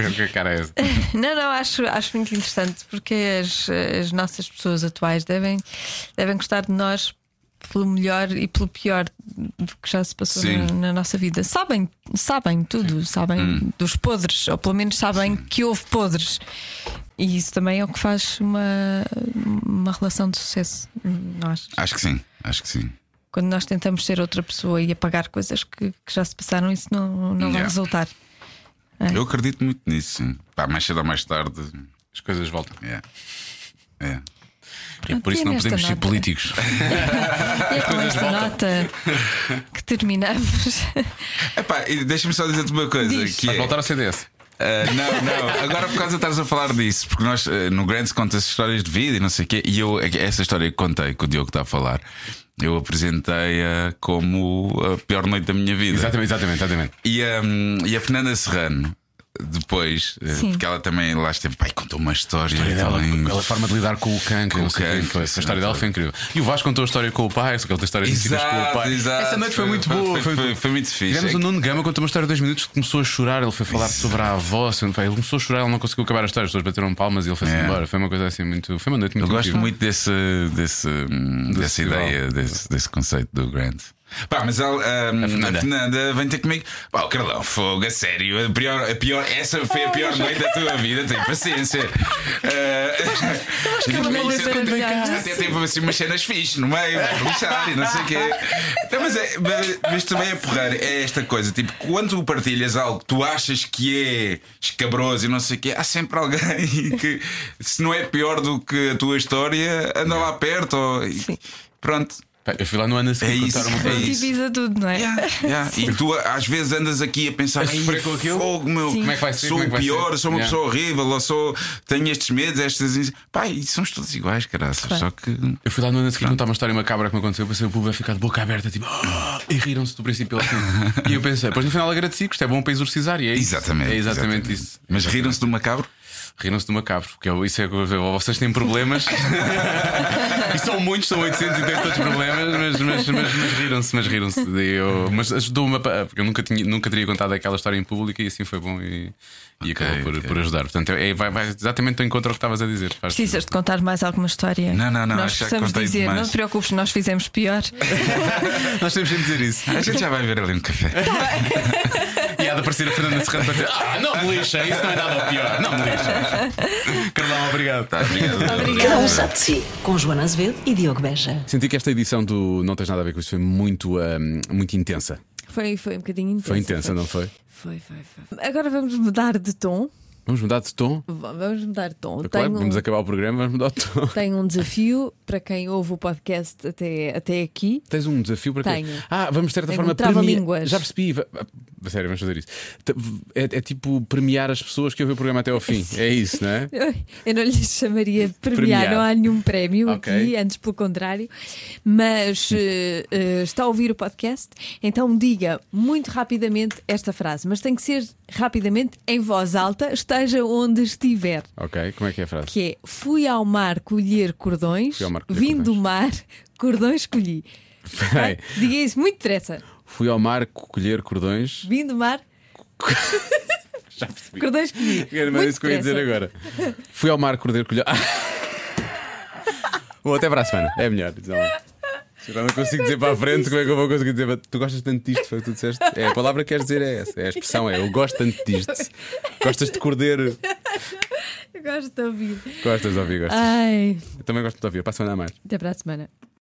O que a cara é essa? Não, não, acho, acho muito interessante porque as, as nossas pessoas atuais devem, devem gostar de nós pelo melhor e pelo pior do que já se passou Sim. na, na nossa vida. Sabem, sabem tudo, sabem Hum. dos podres, ou pelo menos sabem que houve podres. E isso também é o que faz uma, uma relação de sucesso. Nós, Acho que sim, acho que sim. quando nós tentamos ser outra pessoa e apagar coisas que, que já se passaram, isso não, não vai Yeah. resultar. Eu acredito muito nisso, sim. Pá, mais cedo ou mais tarde. As coisas voltam. É. É. E por isso não podemos ser nota? políticos. E é com esta nota que terminamos. Epá, deixa-me só dizer-te uma coisa: Diz. que Vais é, voltar ao CDS. Ah, não, não, agora por causa de estares a falar disso, porque nós ah, no Grande se conta histórias de vida e não sei o quê, e eu, essa história que contei, que o Diogo está a falar, eu apresentei-a como a pior noite da minha vida. Exatamente, exatamente, exatamente. E, hum, e a Fernanda Serrano, depois, eh, Sim. porque ela também lá esteve, pai, contou uma história. A dela, também. aquela forma de lidar com o cancro, Com o cancro, foi- a história dela foi incrível. E o Vasco contou a história com o pai, só que ele tem história de ensinos com o Exato, pai. exato. Essa noite foi, muito boa. Foi, foi- foi muito fixe. Tivemos o Nuno Gama contou uma história de dois minutos que começou a chorar. Ele foi falar sobre a avó. Ele começou a chorar, ele não conseguiu acabar a história. As pessoas bateram palmas e ele foi-se É. embora. Foi uma coisa assim muito. Foi uma noite Eu muito gosto incrível. muito desse, desse, hum, dessa ideia, desse, desse conceito do Grant. Pá, mas ela, a, Fernanda. Fernanda. vem ter comigo. Pá, o Carlão, fogo, a sério. A pior, a pior, essa foi a pior noite da tua vida. Tem paciência. Uh, ela vai ser admirada. até teve assim umas cenas fixes no meio, vai lixar e não sei o quê. Não, mas, é, mas, mas também é porrar, é esta coisa. Tipo, quando tu partilhas algo que tu achas que é escabroso e não sei o quê, há sempre alguém que, se não é pior do que a tua história, anda lá perto. Ou, Sim. pronto. Eu fui lá no ano a seguir É contar isso, uma é coisa. isso. Divisa tudo, não é? Yeah, yeah. E tu às vezes andas aqui a pensar A sofrer "Ai, com aquilo? fogo, meu, Sim. Como é que vai ser? Sou é o pior, ser? sou uma Yeah. pessoa horrível, ou sou, tenho estes medos, estas. Pai, e somos todos iguais, caraças. Claro. Só que. Eu fui lá no ano a seguir contar uma história macabra que me aconteceu. Eu pensei, o povo vai ficar de boca aberta, tipo, "Ah", e riram-se do princípio ao fim. e eu pensei, depois no final agradeci, que isto é bom para exorcizar. E é isso. Exatamente. É exatamente, isso. Mas riram-se do macabro? Riram-se do macabro, porque eu- isso é que eu- vocês têm problemas. e são muitos, são 800 e têm todos problemas, mas, mas, mas, mas riram-se, mas riram-se. Eu- Mas ajudou-me, porque eu nunca, tinha, nunca teria contado aquela história em público e assim foi bom e, e acabou por, ok. por ajudar. Portanto, é, vai, vai exatamente ao encontro ao que estavas a dizer. Precisas de contar mais alguma história? Não, não, não, Nós já precisamos contei dizer, demais. não te preocupes, nós fizemos pior. Nós temos de dizer isso. A gente já vai ver ali no café. E há de aparecer a Fernanda Serrano para dizer: Ah, não me lixa, isso não é nada ao pior, não me lixa. Carlão, obrigado. Tá, obrigado. Cada um sabe de si. Com Joana Azevedo e Diogo Beja. Senti que esta edição do Não Tens Nada a Ver com Isso foi muito, ahm, muito intensa. Foi, foi um bocadinho intensa. Foi intensa, não foi? Foi, foi, foi. Agora vamos mudar de tom. Vamos mudar de tom? Vamos mudar de tom. Claro, Tenho, vamos acabar o programa, vamos mudar de tom. tenho um desafio para quem ouve o podcast até, até aqui. Tens um desafio para? Tenho. Ah, vamos de certa Tenho forma um premiar. Já percebi. Sério, vamos fazer isso. É, é tipo premiar as pessoas que ouvem o programa até ao fim. É isso, não é? Eu, não lhe chamaria de premiar, Premiar. não há nenhum prémio Ok. aqui, antes pelo contrário. Mas eh, está a ouvir o podcast, então diga muito rapidamente esta frase, mas tem que ser rapidamente em voz alta, esteja onde estiver. Ok, como é que é a frase? Que é fui ao mar colher cordões, Fui ao mar colher vim do cordões. mar, cordões colhi. Espera aí. Diga isso muito depressa. Fui ao mar colher cordões. Vim do mar, Já percebi. cordões colhi. Era Muito isso que eu ia dizer agora. Fui ao mar colher colher. Bom, até para a semana. É melhor. Então, se eu não consigo dizer para a frente, como é que eu vou conseguir dizer? Tu gostas tanto disto? Foi o que tu disseste? É, a palavra que queres dizer é essa. É a expressão, é eu gosto tanto disto. Gostas de cordeiro? Eu gosto de ouvir. Gostas de ouvir, gostas. Ai, Eu também gosto de ouvir. Para a semana a mais. até para a semana.